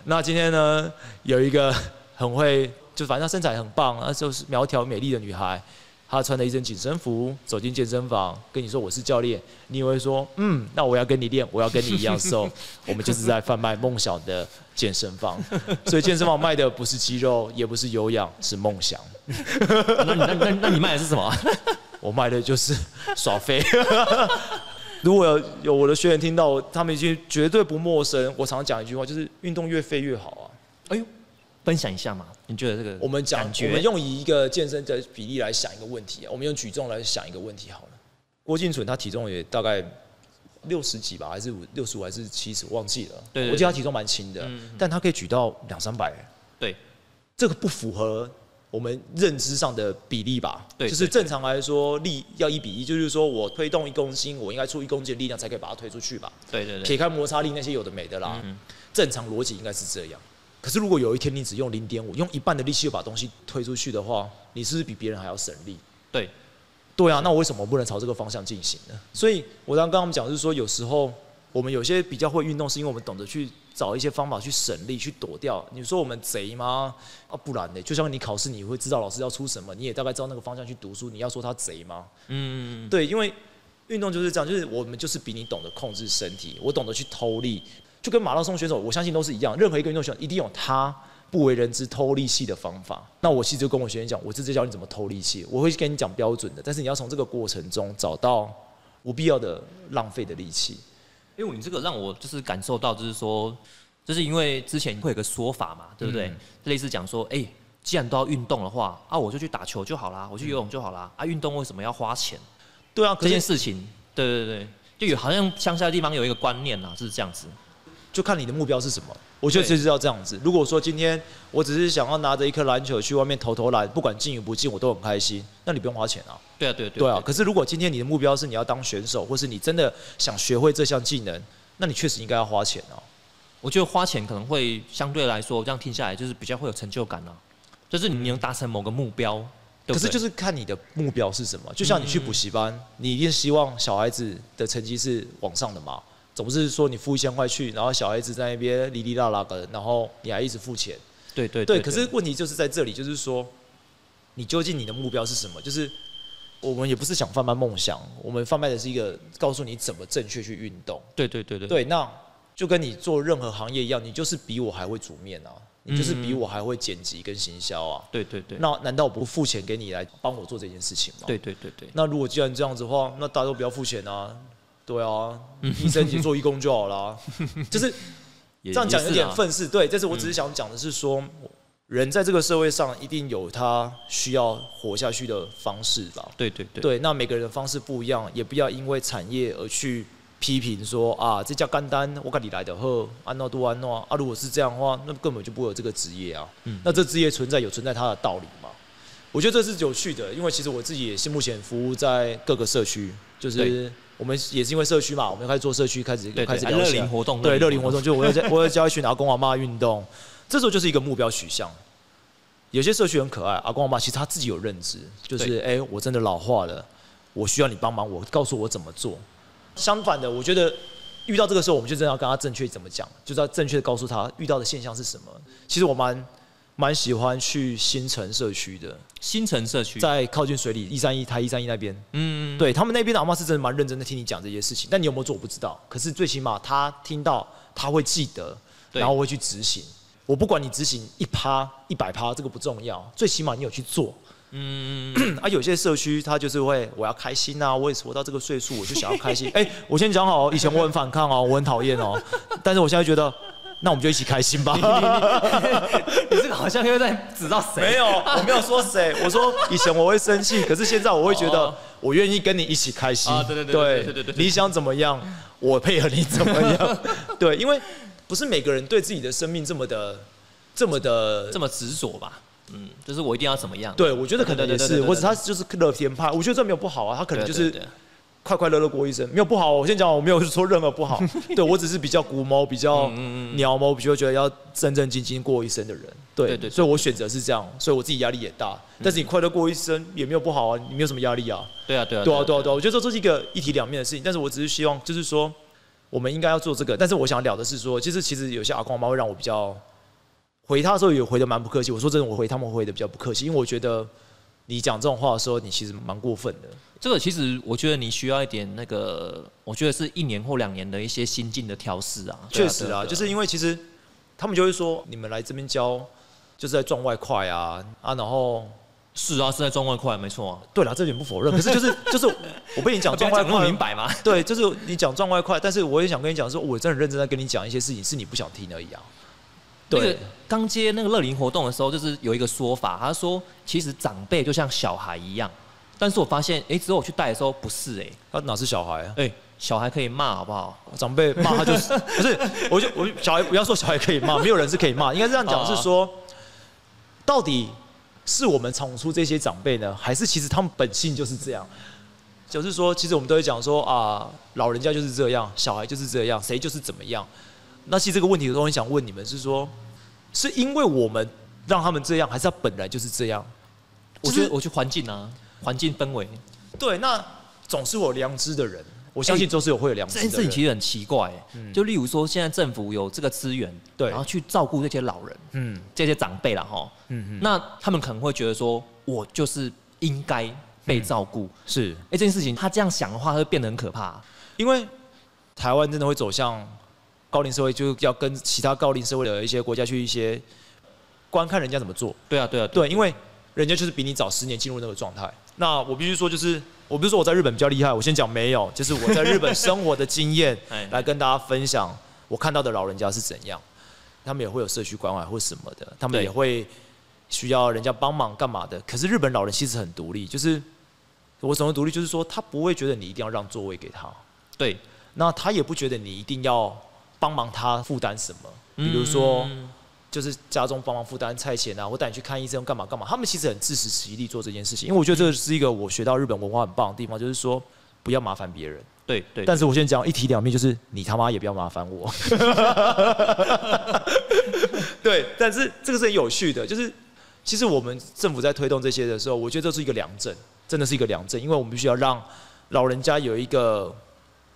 那今天呢，有一个 很会，就反正身材很棒，那就是苗条美丽的女孩。她穿了一身紧身服走进健身房，跟你说我是教练，你也会说嗯，那我要跟你练，我要跟你一样瘦。我们就是在贩卖梦想的健身房，所以健身房卖的不是肌肉，也不是有氧，是梦想。那那那那你卖的是什么？我卖的就是耍飞。如果有有我的学员听到，他们已经绝对不陌生。我常常讲一句话，就是运动越废越好啊。哎呦。分享一下嘛？你觉得这个？我们讲，我们用以一个健身的比例来想一个问题啊。我们用举重来想一个问题好了。郭敬淳他体重也大概六十几吧，还是五六十五还是七十，忘记了。对，我记得他体重蛮轻的，但他可以举到两三百。对，这个不符合我们认知上的比例吧？对，就是正常来说力要一比一，就是说我推动一公斤，我应该出一公斤的力量才可以把它推出去吧？对对对，撇开摩擦力那些有的没的啦，正常逻辑应该是这样。可是，如果有一天你只用零点五，用一半的力气就把东西推出去的话，你是不是比别人还要省力？对，对啊，那我为什么不能朝这个方向进行呢？所以，我刚刚跟他们讲，就是说，有时候我们有些比较会运动，是因为我们懂得去找一些方法去省力，去躲掉。你说我们贼吗？啊，不然呢？就像你考试，你会知道老师要出什么，你也大概知道那个方向去读书。你要说他贼吗？嗯，对，因为运动就是这样，就是我们就是比你懂得控制身体，我懂得去偷力。就跟马拉松选手，我相信都是一样。任何一个运动选手一定有他不为人知偷力气的方法。那我其实就跟我学员讲，我直接教你怎么偷力气。我会跟你讲标准的，但是你要从这个过程中找到无必要的浪费的力气。因为你这个让我就是感受到，就是说，就是因为之前会有个说法嘛，对不对？类似讲说，哎，既然都要运动的话，啊，我就去打球就好啦，我去游泳就好啦。啊，运动为什么要花钱？对啊，这件事情，对对对，就有好像乡下的地方有一个观念啊，是这样子。就看你的目标是什么，我觉得就是要这样子。如果说今天我只是想要拿着一颗篮球去外面投投篮，不管进与不进，我都很开心，那你不用花钱啊。对啊，对对。对啊，可是如果今天你的目标是你要当选手，或是你真的想学会这项技能，那你确实应该要花钱啊。我觉得花钱可能会相对来说，这样听下来就是比较会有成就感啊，就是你能达成某个目标。可是就是看你的目标是什么，就像你去补习班，你一定希望小孩子的成绩是往上的嘛。总不是说你付一千块去，然后小孩子在那边哩哩啦啦的，然后你还一直付钱。对对对。可是问题就是在这里，就是说，你究竟你的目标是什么？就是我们也不是想贩卖梦想，我们贩卖的是一个告诉你怎么正确去运动。对对对对。对，那就跟你做任何行业一样，你就是比我还会煮面啊，你就是比我还会剪辑跟行销啊。对对对。那难道我不付钱给你来帮我做这件事情吗？对对对对。那如果既然这样子的话，那大家都不要付钱啊。对啊，医生你做义工就好啦，就是这样讲有点愤世。对，但是我只是想讲的是说，人在这个社会上一定有他需要活下去的方式吧？对对对。对，那每个人的方式不一样，也不要因为产业而去批评说啊，这叫干单，我看你来的呵，安诺多安诺啊。如果是这样的话，那根本就不会有这个职业啊。嗯。那这职业存在有存在它的道理吗？我觉得这是有趣的，因为其实我自己也是目前服务在各个社区，就是。我们也是因为社区嘛，我们开始做社区，开始开始热龄活动。对，热龄活动就我要 我要教一群阿公阿妈运动，这时候就是一个目标取向。有些社区很可爱，阿公阿妈其实他自己有认知，就是哎，我真的老化了，我需要你帮忙，我告诉我怎么做。相反的，我觉得遇到这个时候，我们就真的要跟他正确怎么讲，就是要正确的告诉他遇到的现象是什么。其实我蛮蛮喜欢去新城社区的，新城社区。在靠近水里一三一台一三一那边，嗯，对他们那边的阿妈是真的蛮认真的听你讲这些事情，但你有没有做我不知道，可是最起码他听到他会记得，然后会去执行。我不管你执行一趴一百趴，这个不重要，最起码你有去做。嗯，啊，有些社区他就是会，我要开心啊，我也是活到这个岁数，我就想要开心。哎，我先讲好，以前我很反抗哦，我很讨厌哦，但是我现在觉得，那我们就一起开心吧。你这个好像又在指到谁？没有，我没有说谁，我说以前我会生气，可是现在我会觉得，我愿意跟你一起开心。啊，对对对对对对，你想怎么样，我配合你怎么样。对，因为不是每个人对自己的生命这么的、这么的、这么执着吧。嗯，就是我一定要怎么样？对，我觉得可能也是，或者他就是乐天派，我觉得这没有不好啊，他可能就是快快乐乐过一生，没有不好。我先讲，我没有说任何不好，对我只是比较古猫，比较鸟猫，比较觉得要正正经经过一生的人。对对，所以我选择是这样，所以我自己压力也大。但是你快乐过一生也没有不好啊，你没有什么压力啊。对啊对啊对啊对啊对啊，我觉得这是一个一体两面的事情。但是我只是希望，就是说我们应该要做这个。但是我想聊的是说，其实其实有些阿公阿妈会让我比较。回他的时候也回的蛮不客气。我说真的，我回他们回的比较不客气，因为我觉得你讲这种话的时候，你其实蛮过分的。这个其实我觉得你需要一点那个，我觉得是一年或两年的一些心境的调试啊。确实啊，就是因为其实他们就会说，你们来这边教就是在赚外快啊啊，然后是啊，是在赚外快，没错。对了，这点不否认。可是就是就是 我被你讲赚外快，明白吗？对，就是你讲赚外快，但是我也想跟你讲说，我真的认真在跟你讲一些事情，是你不想听而已啊。那个刚接那个乐龄活动的时候，就是有一个说法，他说其实长辈就像小孩一样，但是我发现，哎，之后我去带的时候不是，哎，他哪是小孩啊？哎，小孩可以骂好不好？长辈骂他就是不是？我就我小孩不要说小孩可以骂，没有人是可以骂，应该这样讲是说，到底是我们宠出这些长辈呢，还是其实他们本性就是这样？就是说，其实我们都会讲说啊，老人家就是这样，小孩就是这样，谁就是怎么样？那其实这个问题我都很想问你们，是说。是因为我们让他们这样，还是他本来就是这样？我觉得，我去环境啊，环境氛围。对，那总是有良知的人，我相信都是有会有良知的人。这件事情其实很奇怪，就例如说，现在政府有这个资源，对，然后去照顾这些老人，嗯，这些长辈了哈，嗯嗯，那他们可能会觉得说，我就是应该被照顾，是。哎，这件事情他这样想的话，会变得很可怕，因为台湾真的会走向。高龄社会就要跟其他高龄社会的一些国家去一些观看人家怎么做。对啊，对啊，对，因为人家就是比你早十年进入那个状态。那我必须说，就是我不是说我在日本比较厉害，我先讲没有，就是我在日本生活的经验 来跟大家分享我看到的老人家是怎样。他们也会有社区关怀或什么的，他们也会需要人家帮忙干嘛的。可是日本老人其实很独立，就是我怎么独立，就是说他不会觉得你一定要让座位给他。对，那他也不觉得你一定要。帮忙他负担什么？比如说，就是家中帮忙负担菜钱啊，我带你去看医生干嘛干嘛？他们其实很自食其力做这件事情，因为我觉得这是一个我学到日本文化很棒的地方，就是说不要麻烦别人。对对。但是我先讲一体两面，就是你他妈也不要麻烦我。对，但是这个是很有趣的，就是其实我们政府在推动这些的时候，我觉得这是一个良政，真的是一个良政，因为我们必须要让老人家有一个。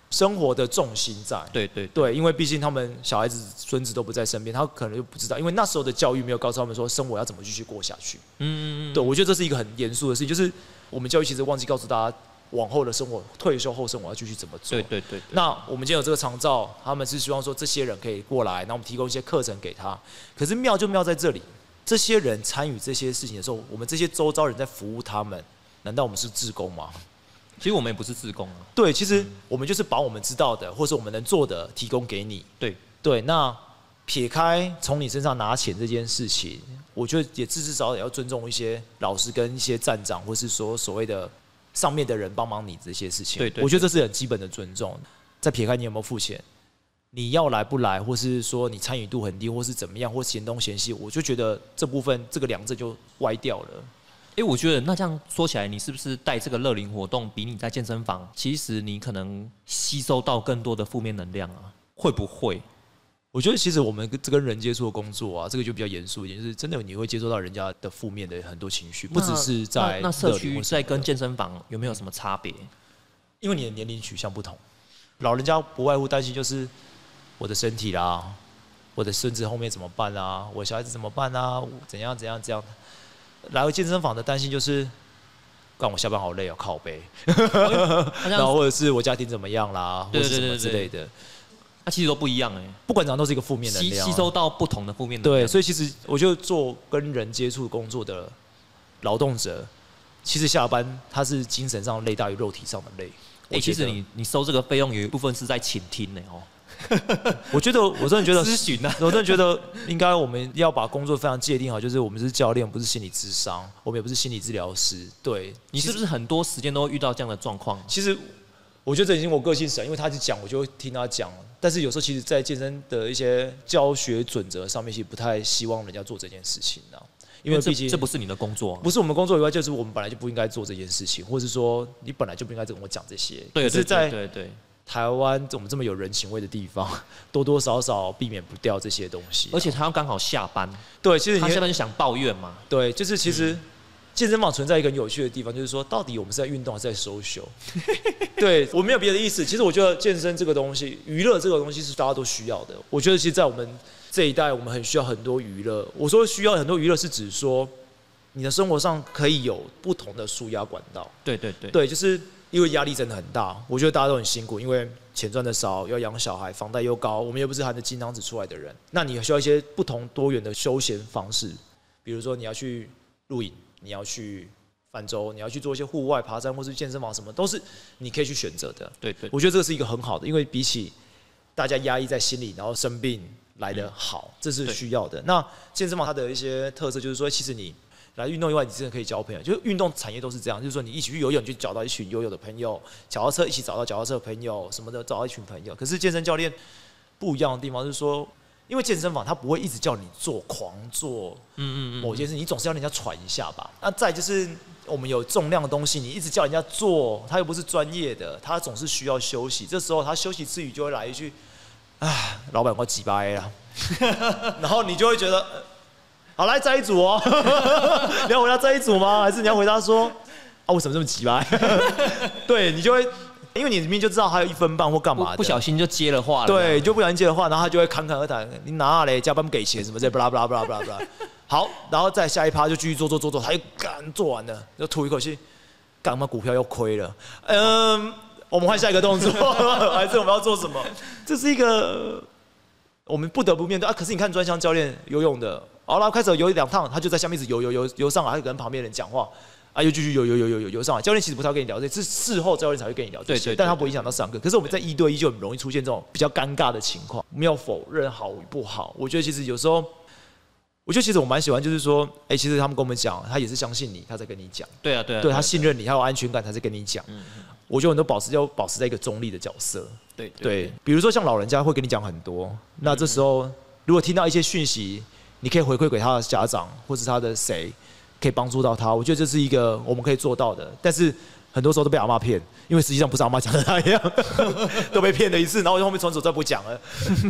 生活的重心在，对对对，因为毕竟他们小孩子、孙子都不在身边，他可能就不知道，因为那时候的教育没有告诉他们说生活要怎么继续过下去。嗯嗯嗯。对，我觉得这是一个很严肃的事情，就是我们教育其实忘记告诉大家，往后的生活、退休后生活要继续怎么做。对对对。那我们今天有这个长照，他们是希望说这些人可以过来，那我们提供一些课程给他。可是妙就妙在这里，这些人参与这些事情的时候，我们这些周遭人在服务他们，难道我们是志工吗？其实我们也不是自工啊。对，其实我们就是把我们知道的，或是我们能做的提供给你。对对，那撇开从你身上拿钱这件事情，我觉得也至至少也要尊重一些老师跟一些站长，或是说所谓的上面的人帮忙你这些事情。对对，我觉得这是很基本的尊重。再撇开你有没有付钱，你要来不来，或是说你参与度很低，或是怎么样，或嫌东嫌西，我就觉得这部分这个两者就歪掉了。哎，我觉得那这样说起来，你是不是带这个乐龄活动，比你在健身房，其实你可能吸收到更多的负面能量啊？会不会？我我觉得其实我们这跟人接触的工作啊，这个就比较严肃一点，就是真的你会接触到人家的负面的很多情绪，不只是在那社区在跟健身房有没有什么差别？因为你的年龄取向不同，老人家不外乎担心就是我的身体啦，我的孙子后面怎么办啊，我小孩子怎么办啊，怎样怎样怎样。来回健身房的担心就是，干我下班好累哦，靠背，然后或者是我家庭怎么样啦，或者什么之类的。它其实都不一样哎，不管怎样都是一个负面的，吸吸收到不同的负面的。对，所以其实我就做跟人接触工作的劳动者，其实下班他是精神上累大于肉体上的累。哎，其实你你收这个费用有一部分是在倾听呢哦。我觉得我真的觉得咨询呢，我真的觉得应该我们要把工作非常界定好，就是我们是教练，不是心理智商，我们也不是心理治疗师。对你是不是很多时间都会遇到这样的状况？其实。我觉得这已经我个性使然，因为他去讲，我就会听他讲。但是有时候，其实，在健身的一些教学准则上面，其实不太希望人家做这件事情的，因为毕竟这不是你的工作，不是我们工作以外，就是我们本来就不应该做这件事情，或者是说，你本来就不应该跟我讲这些。对，是在对对台湾我们这么有人情味的地方，多多少少避免不掉这些东西。而且他要刚好下班，对，其实他下班就想抱怨嘛。对，就是其实。健身房存在一个很有趣的地方，就是说，到底我们是在运动还是在收休？对我没有别的意思。其实我觉得健身这个东西，娱乐这个东西是大家都需要的。我觉得，其实，在我们这一代，我们很需要很多娱乐。我说需要很多娱乐，是指说你的生活上可以有不同的舒压管道。对对对，对，就是因为压力真的很大。我觉得大家都很辛苦，因为钱赚的少，要养小孩，房贷又高。我们又不是含着金汤匙出来的人，那你需要一些不同多元的休闲方式，比如说你要去露营。你要去泛舟，你要去做一些户外爬山，或是健身房，什么都是你可以去选择的。对对，我觉得这个是一个很好的，因为比起大家压抑在心里，然后生病来的好，这是需要的。那健身房它的一些特色就是说，其实你来运动以外，你真的可以交朋友。就是运动产业都是这样，就是说你一起去游泳，就找到一群游泳的朋友；脚踏车一起找到脚踏车的朋友，什么的找到一群朋友。可是健身教练不一样的地方就是说。因为健身房他不会一直叫你做狂做，嗯嗯嗯，某件事你总是要人家喘一下吧。那再就是我们有重量的东西，你一直叫人家做，他又不是专业的，他总是需要休息。这时候他休息之余就会来一句：“啊，老板我几巴 A 了。” 然后你就会觉得：“好，来再一组哦。”你要回答这一组吗？还是你要回答说：“啊，为什么这么急巴？” 对你就会。因为你明明就知道还有一分半或干嘛的，不小心就接了话了。对，就不小心接了话，然后他就会侃侃而谈：“你哪嘞？加班不给钱什么这，巴拉巴拉巴拉巴拉巴拉。”好，然后再下一趴就继续做做做做，他又干做完了，就吐一口气，干嘛股票又亏了？嗯，我们换下一个动作，还是我们要做什么？这是一个我们不得不面对啊。可是你看专项教练游泳的，好了，开始游两趟，他就在下面一直游游游游上来，还跟旁边人讲话。啊，又继续游游游游游游上来。教练其实不是要跟你聊这，是事后教练才会跟你聊这些，但他不会影响到上课。可是我们在一对一就很容易出现这种比较尴尬的情况。没有否认好与不好，我觉得其实有时候，我觉得其实我蛮喜欢，就是说，哎，其实他们跟我们讲，他也是相信你，他在跟你讲。对啊，对啊，对他信任你，他有安全感，他在跟你讲。我觉得很多保持要保持在一个中立的角色。对对。比如说像老人家会跟你讲很多，那这时候如果听到一些讯息，你可以回馈给他的家长或是他的谁。可以帮助到他，我觉得这是一个我们可以做到的。但是很多时候都被阿妈骗，因为实际上不是阿妈讲的那样，都被骗了一次，然后后面从此再不讲了。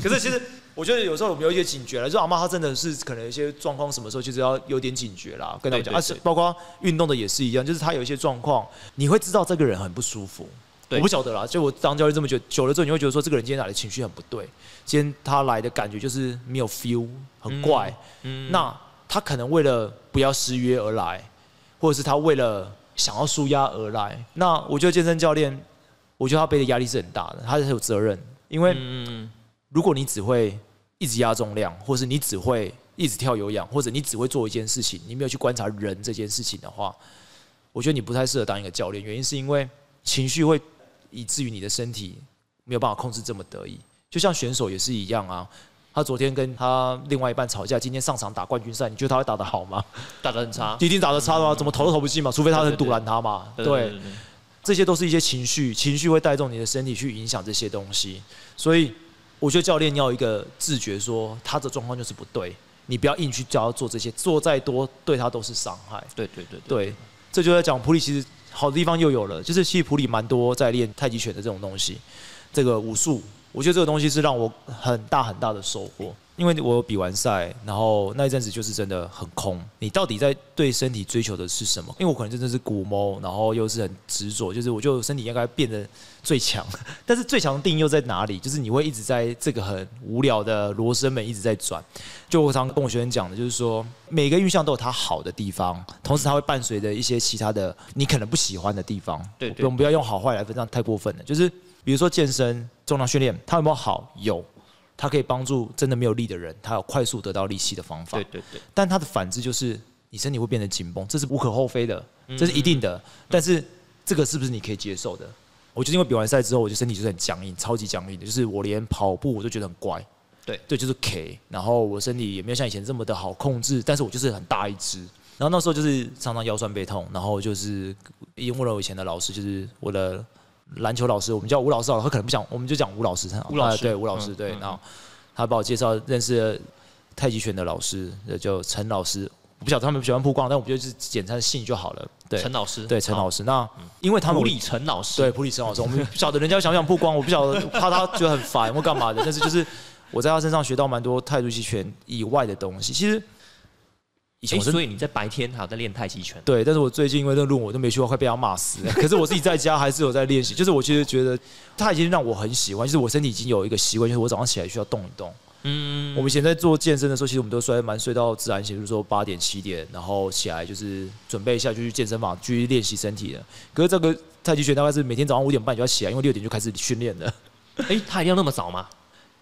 可是其实我觉得有时候我们有一些警觉了，就阿妈她真的是可能有一些状况，什么时候就是要有点警觉啦，跟他们讲。而且包括运动的也是一样，就是他有一些状况，你会知道这个人很不舒服。我不晓得啦，就我当教练这么久，久了之后你会觉得说这个人今天来的情绪很不对，今天他来的感觉就是没有 feel，很怪。嗯，那。他可能为了不要失约而来，或者是他为了想要舒压而来。那我觉得健身教练，我觉得他背的压力是很大的，他是有责任。因为如果你只会一直压重量，或是你只会一直跳有氧，或者你只会做一件事情，你没有去观察人这件事情的话，我觉得你不太适合当一个教练。原因是因为情绪会以至于你的身体没有办法控制这么得意，就像选手也是一样啊。他昨天跟他另外一半吵架，今天上场打冠军赛，你觉得他会打得好吗？打得很差，一定打得差的话，怎么投都投不进嘛？除非他很堵拦他嘛。对，这些都是一些情绪，情绪会带动你的身体去影响这些东西。所以我觉得教练要一个自觉，说他的状况就是不对，你不要硬去叫他做这些，做再多对他都是伤害。对对对对，这就在讲普利其实好的地方又有了，就是其实普里蛮多在练太极拳的这种东西，这个武术。我觉得这个东西是让我很大很大的收获。因为我比完赛，然后那一阵子就是真的很空。你到底在对身体追求的是什么？因为我可能真的是古猫，然后又是很执着，就是我就身体应该变得最强。但是最强的定义又在哪里？就是你会一直在这个很无聊的罗生门一直在转。就我常跟我学生讲的，就是说每个运象都有它好的地方，同时它会伴随着一些其他的你可能不喜欢的地方。对，我们不要用好坏来分，这样太过分了。就是比如说健身、重量训练，它有没有好？有。它可以帮助真的没有力的人，他有快速得到利息的方法。对对对。但它的反之就是，你身体会变得紧绷，这是无可厚非的，这是一定的。但是这个是不是你可以接受的？我就因为比完赛之后，我就身体就是很僵硬，超级僵硬的，就是我连跑步我都觉得很怪。对对，就是 K。然后我身体也没有像以前这么的好控制，但是我就是很大一只。然后那时候就是常常腰酸背痛，然后就是因为我以前的老师，就是我的。篮球老师，我们叫吴老师，他可能不想，我们就讲吴老师。吴老师对吴老师对，然后他把我介绍认识太极拳的老师，叫陈老师。我不晓得他们喜欢曝光，但我觉得是简单的姓就好了。对，陈老师，对陈老师。那因为他们普里陈老师，对普里陈老师，我们不晓得人家想不想曝光，我不晓得怕他觉得很烦或干嘛的。但是就是我在他身上学到蛮多太极拳以外的东西。其实。哎，所以你在白天还有在练太极拳？对，但是我最近因为那论我都没去过，快被他骂死了。可是我自己在家还是有在练习。就是我其实觉得他已经让我很喜欢，就是我身体已经有一个习惯，就是我早上起来需要动一动。嗯，我们以前在做健身的时候，其实我们都睡蛮睡到自然醒，就是说八点七点，然后起来就是准备一下就去健身房继续练习身体的。可是这个太极拳大概是每天早上五点半就要起来，因为六点就开始训练的。哎，他一定要那么早吗？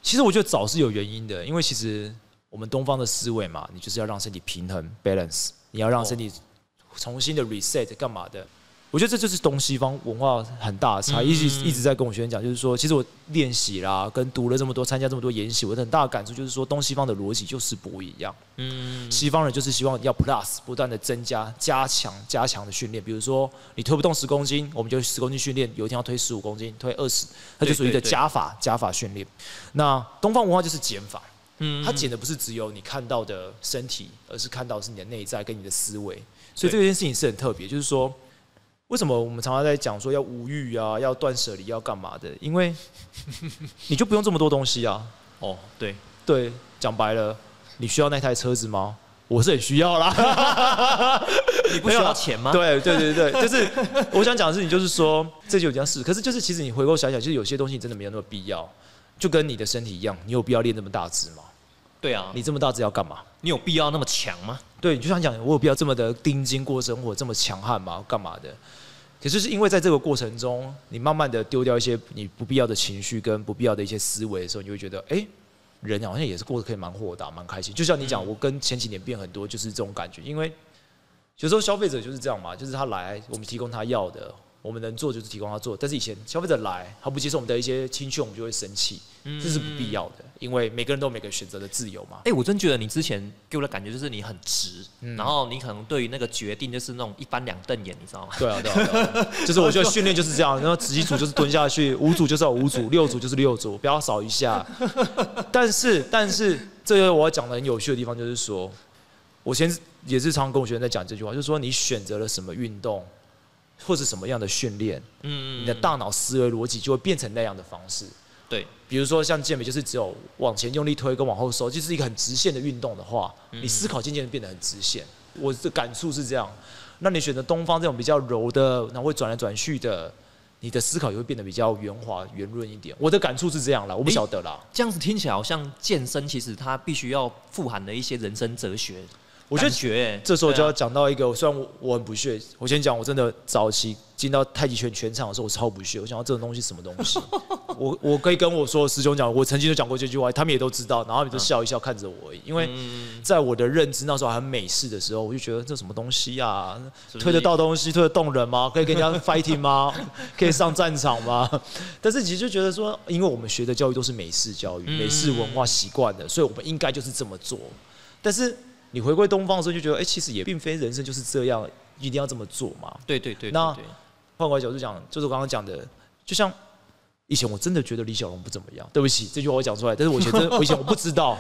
其实我觉得早是有原因的，因为其实。我们东方的思维嘛，你就是要让身体平衡 balance，你要让身体重新的 reset 干嘛的？我觉得这就是东西方文化很大的差异。一直一直在跟我学生讲，就是说，其实我练习啦，跟读了这么多，参加这么多研习，我很大的感触就是说，东西方的逻辑就是不一样。嗯，西方人就是希望要 plus 不断的增加、加强、加强的训练。比如说，你推不动十公斤，我们就十公斤训练；有一天要推十五公斤，推二十，它就属于一个加法、加法训练。那东方文化就是减法。嗯，它剪的不是只有你看到的身体，而是看到是你的内在跟你的思维，所以这件事情是很特别。就是说，为什么我们常常在讲说要无欲啊，要断舍离，要干嘛的？因为 你就不用这么多东西啊。哦，对对，讲白了，你需要那台车子吗？我是很需要啦。你不需要钱吗？对对对对，就是我想讲的事情，就是说这就有件事。可是就是其实你回过想想，就是有些东西真的没有那么必要。就跟你的身体一样，你有必要练那么大只吗？对啊，你这么大只要干嘛？你有必要那么强吗？对，你就想讲，我有必要这么的钉金过生活，这么强悍吗？干嘛的？可是是因为在这个过程中，你慢慢的丢掉一些你不必要的情绪跟不必要的一些思维的时候，你会觉得，哎，人好像也是过得可以蛮豁达、蛮开心。就像你讲，我跟前几年变很多，就是这种感觉。因为有时候消费者就是这样嘛，就是他来，我们提供他要的。我们能做就是提供他做，但是以前消费者来他不接受我们的一些情绪，我们就会生气，这是不必要的，因为每个人都有每个选择的自由嘛。哎，我真觉得你之前给我的感觉就是你很直，然后你可能对于那个决定就是那种一翻两瞪眼，你知道吗？对啊，对啊，就是我觉得训练就是这样，然后几组就是蹲下去，五组就是要五组，六组就是六组，不要少一下。但是，但是这个我要讲的很有趣的地方就是说，我先也是常跟我学生在讲这句话，就是说你选择了什么运动。或者什么样的训练，嗯，你的大脑思维逻辑就会变成那样的方式。对，比如说像健美，就是只有往前用力推跟往后收，就是一个很直线的运动的话，你思考渐渐变得很直线。我的感触是这样。那你选择东方这种比较柔的，然后会转来转去的，你的思考也会变得比较圆滑、圆润一点。我的感触是这样了，我不晓得啦。这样子听起来好像健身，其实它必须要富含的一些人生哲学。我觉得这时候就要讲到一个，虽然我我很不屑，我先讲，我真的早期进到太极拳全场的时候，我超不屑。我想到这种东西什么东西，我我可以跟我说师兄讲，我曾经就讲过这句话，他们也都知道，然后他们就笑一笑看着我。因为在我的认知那时候还很美式的时候，我就觉得这什么东西啊，推得到东西，推得动人吗？可以跟人家 fighting 吗？可以上战场吗？但是其实就觉得说，因为我们学的教育都是美式教育，美式文化习惯的，所以我们应该就是这么做。但是。你回归东方的时候就觉得，哎，其实也并非人生就是这样，一定要这么做嘛。对对对。那换个角度讲，就是我刚刚讲的，就像以前我真的觉得李小龙不怎么样。对不起，这句话我讲出来，但是我 以前真，我以前我不知道，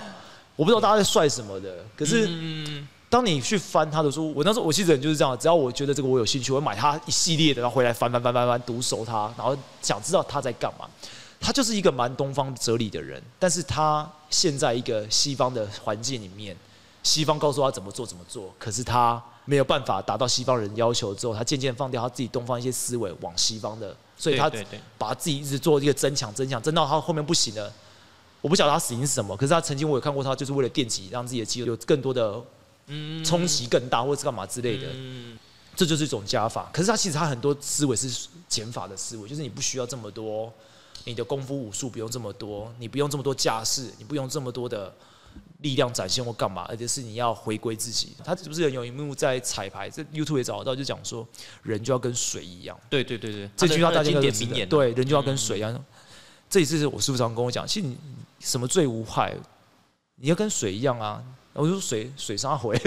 我不知道大家在帅什么的。可是，当你去翻他的书，我那时候我记得就是这样，只要我觉得这个我有兴趣，我买他一系列的，然后回来翻翻翻翻翻，读熟他，然后想知道他在干嘛。他就是一个蛮东方哲理的人，但是他现在一个西方的环境里面，西方告诉他怎么做怎么做，可是他没有办法达到西方人要求之后，他渐渐放掉他自己东方一些思维，往西方的，所以他把自己一直做一个增强增强，增到他后面不行了。我不晓得他死因是什么，可是他曾经我有看过他，就是为了电击让自己的肌肉有更多的冲击更大，或者是干嘛之类的。这就是一种加法，可是他其实他很多思维是减法的思维，就是你不需要这么多。你的功夫武术不用这么多，你不用这么多架势，你不用这么多的力量展现或干嘛，而且是你要回归自己。他是不是有一幕在彩排？这 YouTube 也找得到，就讲说人就要跟水一样。对对对对，这句话大家经典名言。对，人就要跟水一样。这一次我师傅常跟我讲，其实你什么最无害？你要跟水一样啊！我就说水水杀回，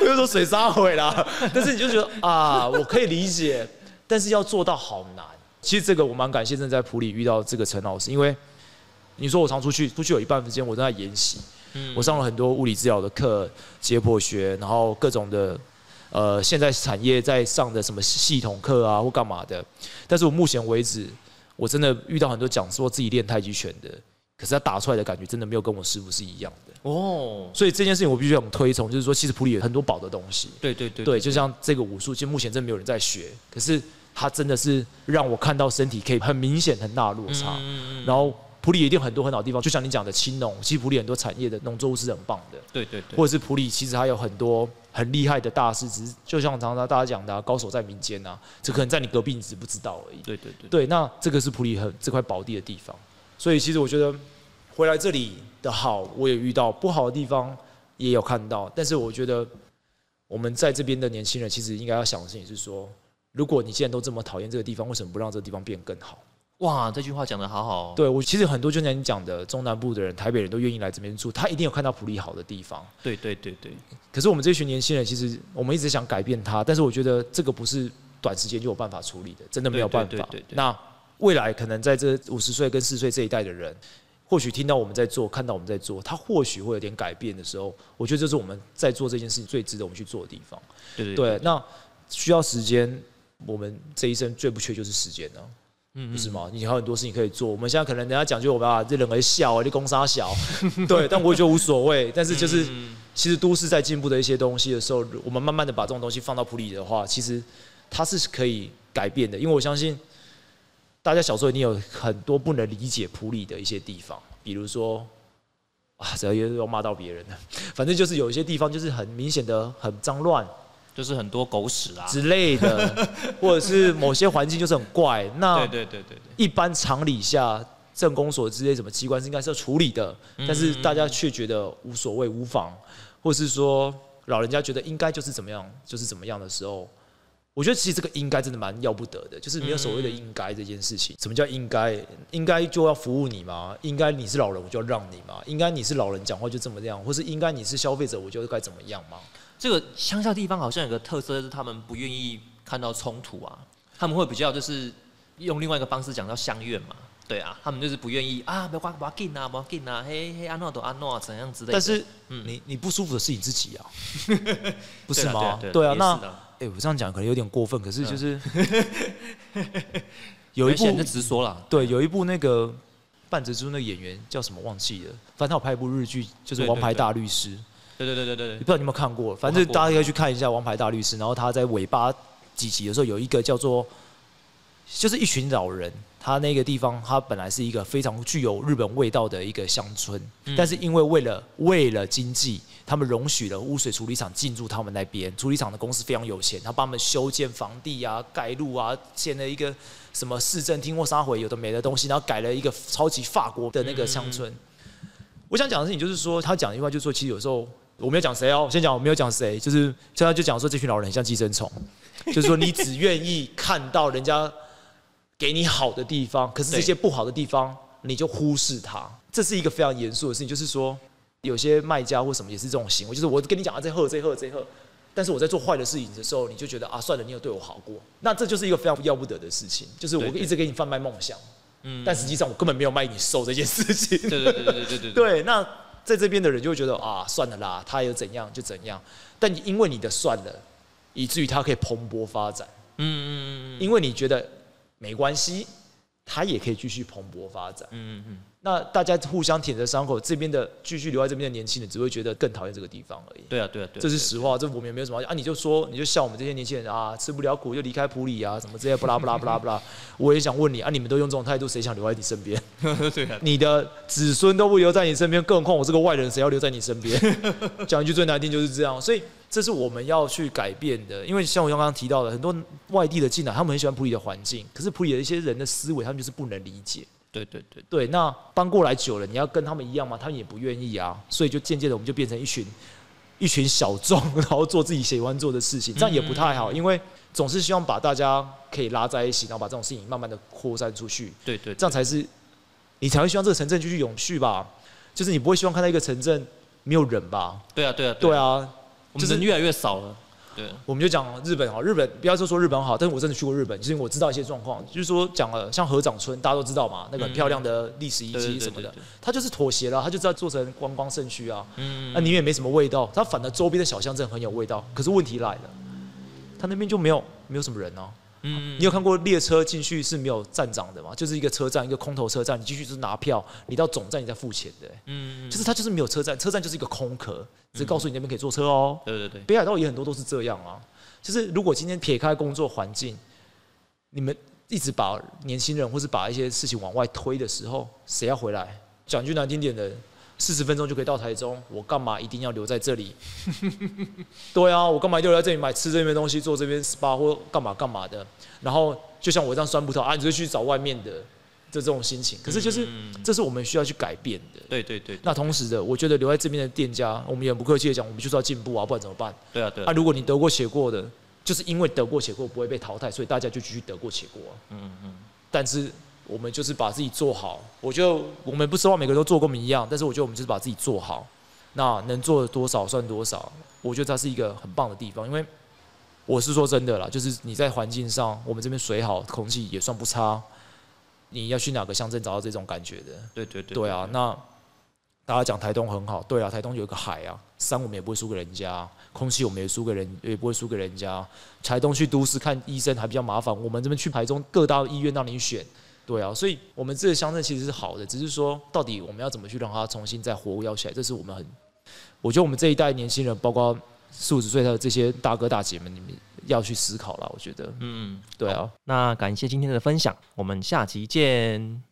我就说水杀回啦。但是你就觉得啊，我可以理解。但是要做到好难。其实这个我蛮感谢，正在普里遇到这个陈老师，因为你说我常出去，出去有一半时间我都在研习。嗯，我上了很多物理治疗的课，解剖学，然后各种的呃，现在产业在上的什么系统课啊，或干嘛的。但是我目前为止，我真的遇到很多讲说自己练太极拳的，可是他打出来的感觉真的没有跟我师傅是一样的。哦，所以这件事情我必须很推崇，就是说，其实普里有很多宝的东西。对对对，对，就像这个武术，其实目前真没有人在学，可是他真的是让我看到身体可以很明显很大落差。然后普里一定很多很好的地方，就像你讲的青农，其实普里很多产业的农作物是很棒的。对对对。或者是普里其实还有很多很厉害的大师，只是就像常常大家讲的，高手在民间啊，这可能在你隔壁你只不知道而已。对对对。对，那这个是普里很这块宝地的地方，所以其实我觉得。回来这里的好，我也遇到不好的地方，也有看到。但是我觉得，我们在这边的年轻人，其实应该要想的事情是说：如果你既然都这么讨厌这个地方，为什么不让这个地方变更好？哇，这句话讲的好好。哦对我其实很多就像你讲的，中南部的人、台北人都愿意来这边住，他一定有看到普利好的地方。对对对对。可是我们这群年轻人，其实我们一直想改变他，但是我觉得这个不是短时间就有办法处理的，真的没有办法。那未来可能在这五十岁跟四十岁这一代的人。或许听到我们在做，看到我们在做，他或许会有点改变的时候，我觉得这是我们在做这件事情最值得我们去做的地方。对对。那需要时间，我们这一生最不缺就是时间呢，嗯，不是吗？你还有很多事情可以做。我们现在可能人家讲究我们啊，这人为笑啊，你攻杀小，对，但我觉得无所谓。但是就是，其实都市在进步的一些东西的时候，我们慢慢的把这种东西放到普里的话，其实它是可以改变的，因为我相信。大家小时候一定有很多不能理解普里的一些地方，比如说，啊，这又要骂到别人了。反正就是有一些地方就是很明显的很脏乱，就是很多狗屎啊之类的，或者是某些环境就是很怪。那对对对对对，一般常理下，政工所之类什么机关是应该是要处理的，但是大家却觉得无所谓无妨，或是说老人家觉得应该就是怎么样就是怎么样的时候。我觉得其实这个应该真的蛮要不得的，就是没有所谓的应该这件事情。什么叫应该？应该就要服务你吗？应该你是老人，我就要让你吗？应该你是老人，讲话就这么样，或是应该你是消费者，我就该怎么样吗？这个乡下地方好像有个特色，就是他们不愿意看到冲突啊，他们会比较就是用另外一个方式讲到相怨嘛。对啊，他们就是不愿意啊，不要不要紧啊，不要紧啊，嘿嘿，安诺都安诺怎样之类的。但是，嗯，你你不舒服的是你自己啊，不是吗？对啊，那。哎，我这样讲可能有点过分，可是就是有一部就直说了，对，有一部那个半泽直树那个演员叫什么忘记了，反正他有拍一部日剧，就是《王牌大律师》。对对对对对，不知道你有没有看过？反正大家可以去看一下《王牌大律师》，然后他在尾巴几集的时候有一个叫做，就是一群老人。他那个地方，他本来是一个非常具有日本味道的一个乡村，但是因为为了为了经济，他们容许了污水处理厂进驻他们那边。处理厂的公司非常有钱，他帮他们修建房地啊、盖路啊，建了一个什么市政厅或沙回有的没的东西，然后改了一个超级法国的那个乡村。我想讲的事情就是说，他讲一句话，就是说，其实有时候我没有讲谁哦，我先讲我没有讲谁，就是现在就讲说这群老人很像寄生虫，就是说你只愿意看到人家。给你好的地方，可是这些不好的地方你就忽视它，这是一个非常严肃的事情。就是说，有些卖家或什么也是这种行为，就是我跟你讲啊，这喝这喝这喝，但是我在做坏的事情的时候，你就觉得啊，算了，你有对我好过，那这就是一个非常要不得的事情。就是我一直给你贩卖梦想，嗯，但实际上我根本没有卖你瘦这件事情。对对对对对对对。对，那在这边的人就会觉得啊，算了啦，他有怎样就怎样，但你因为你的算了，以至于他可以蓬勃发展。嗯嗯嗯嗯。因为你觉得。没关系，它也可以继续蓬勃发展。嗯嗯嗯。那大家互相舔着伤口，这边的继续留在这边的年轻人，只会觉得更讨厌这个地方而已。对啊，对啊，对，这是实话，这我们也没有什么啊。你就说，你就笑我们这些年轻人啊，吃不了苦就离开普里啊，什么这些不拉不拉不拉不拉。我也想问你啊，你们都用这种态度，谁想留在你身边？对啊，你的子孙都不留在你身边，更何况我这个外人，谁要留在你身边？讲一句最难听就是这样，所以这是我们要去改变的。因为像我刚刚提到的，很多外地的进来，他们很喜欢普里的环境，可是普里的一些人的思维，他们就是不能理解。对对对对，那搬过来久了，你要跟他们一样吗？他们也不愿意啊，所以就渐渐的，我们就变成一群一群小众，然后做自己喜欢做的事情，这样也不太好，因为总是希望把大家可以拉在一起，然后把这种事情慢慢的扩散出去。对对，这样才是你才会希望这个城镇继续永续吧？就是你不会希望看到一个城镇没有人吧？对啊对啊对啊，就是人越来越少了。对，我们就讲日本好，日本不要说说日本好，但是我真的去过日本，其实我知道一些状况，就是说讲了像河长村，大家都知道嘛，那个很漂亮的历史遗迹什么的，他就是妥协了，他就知道做成观光胜区啊，嗯，那里面没什么味道，他反而周边的小乡镇很有味道，可是问题来了，他那边就没有没有什么人哦。嗯，你有看过列车进去是没有站长的吗？就是一个车站，一个空头车站，你继续是拿票，你到总站你再付钱的。嗯，就是它就是没有车站，车站就是一个空壳，只告诉你那边可以坐车哦。对对对，北海道也很多都是这样啊。就是如果今天撇开工作环境，你们一直把年轻人或是把一些事情往外推的时候，谁要回来？讲句难听点的。四十分钟就可以到台中，我干嘛一定要留在这里？对啊，我干嘛一定要留在这里买吃这边东西，做这边 SPA 或干嘛干嘛的？然后就像我这样酸葡萄啊，你就去找外面的，这这种心情。可是就是这是我们需要去改变的。对对对。那同时的，我觉得留在这边的店家，我们也不客气的讲，我们就是要进步啊，不然怎么办？对啊对。啊，如果你得过且过的，就是因为得过且过不会被淘汰，所以大家就继续得过且过。嗯嗯。但是。我们就是把自己做好，我觉得我们不希望每个人都做跟我们一样，但是我觉得我们就是把自己做好，那能做多少算多少。我觉得它是一个很棒的地方，因为我是说真的啦，就是你在环境上，我们这边水好，空气也算不差。你要去哪个乡镇找到这种感觉的？对对对，对啊。那大家讲台东很好，对啊，台东有一个海啊，山我们也不会输给人家，空气我们也输给人，也不会输给人家。台东去都市看医生还比较麻烦，我们这边去台中各大医院让你选。对啊，所以我们这个乡镇其实是好的，只是说到底我们要怎么去让它重新再活跃起来，这是我们很，我觉得我们这一代年轻人，包括四五十岁的这些大哥大姐们，你们要去思考了。我觉得，嗯，对啊。那感谢今天的分享，我们下期见。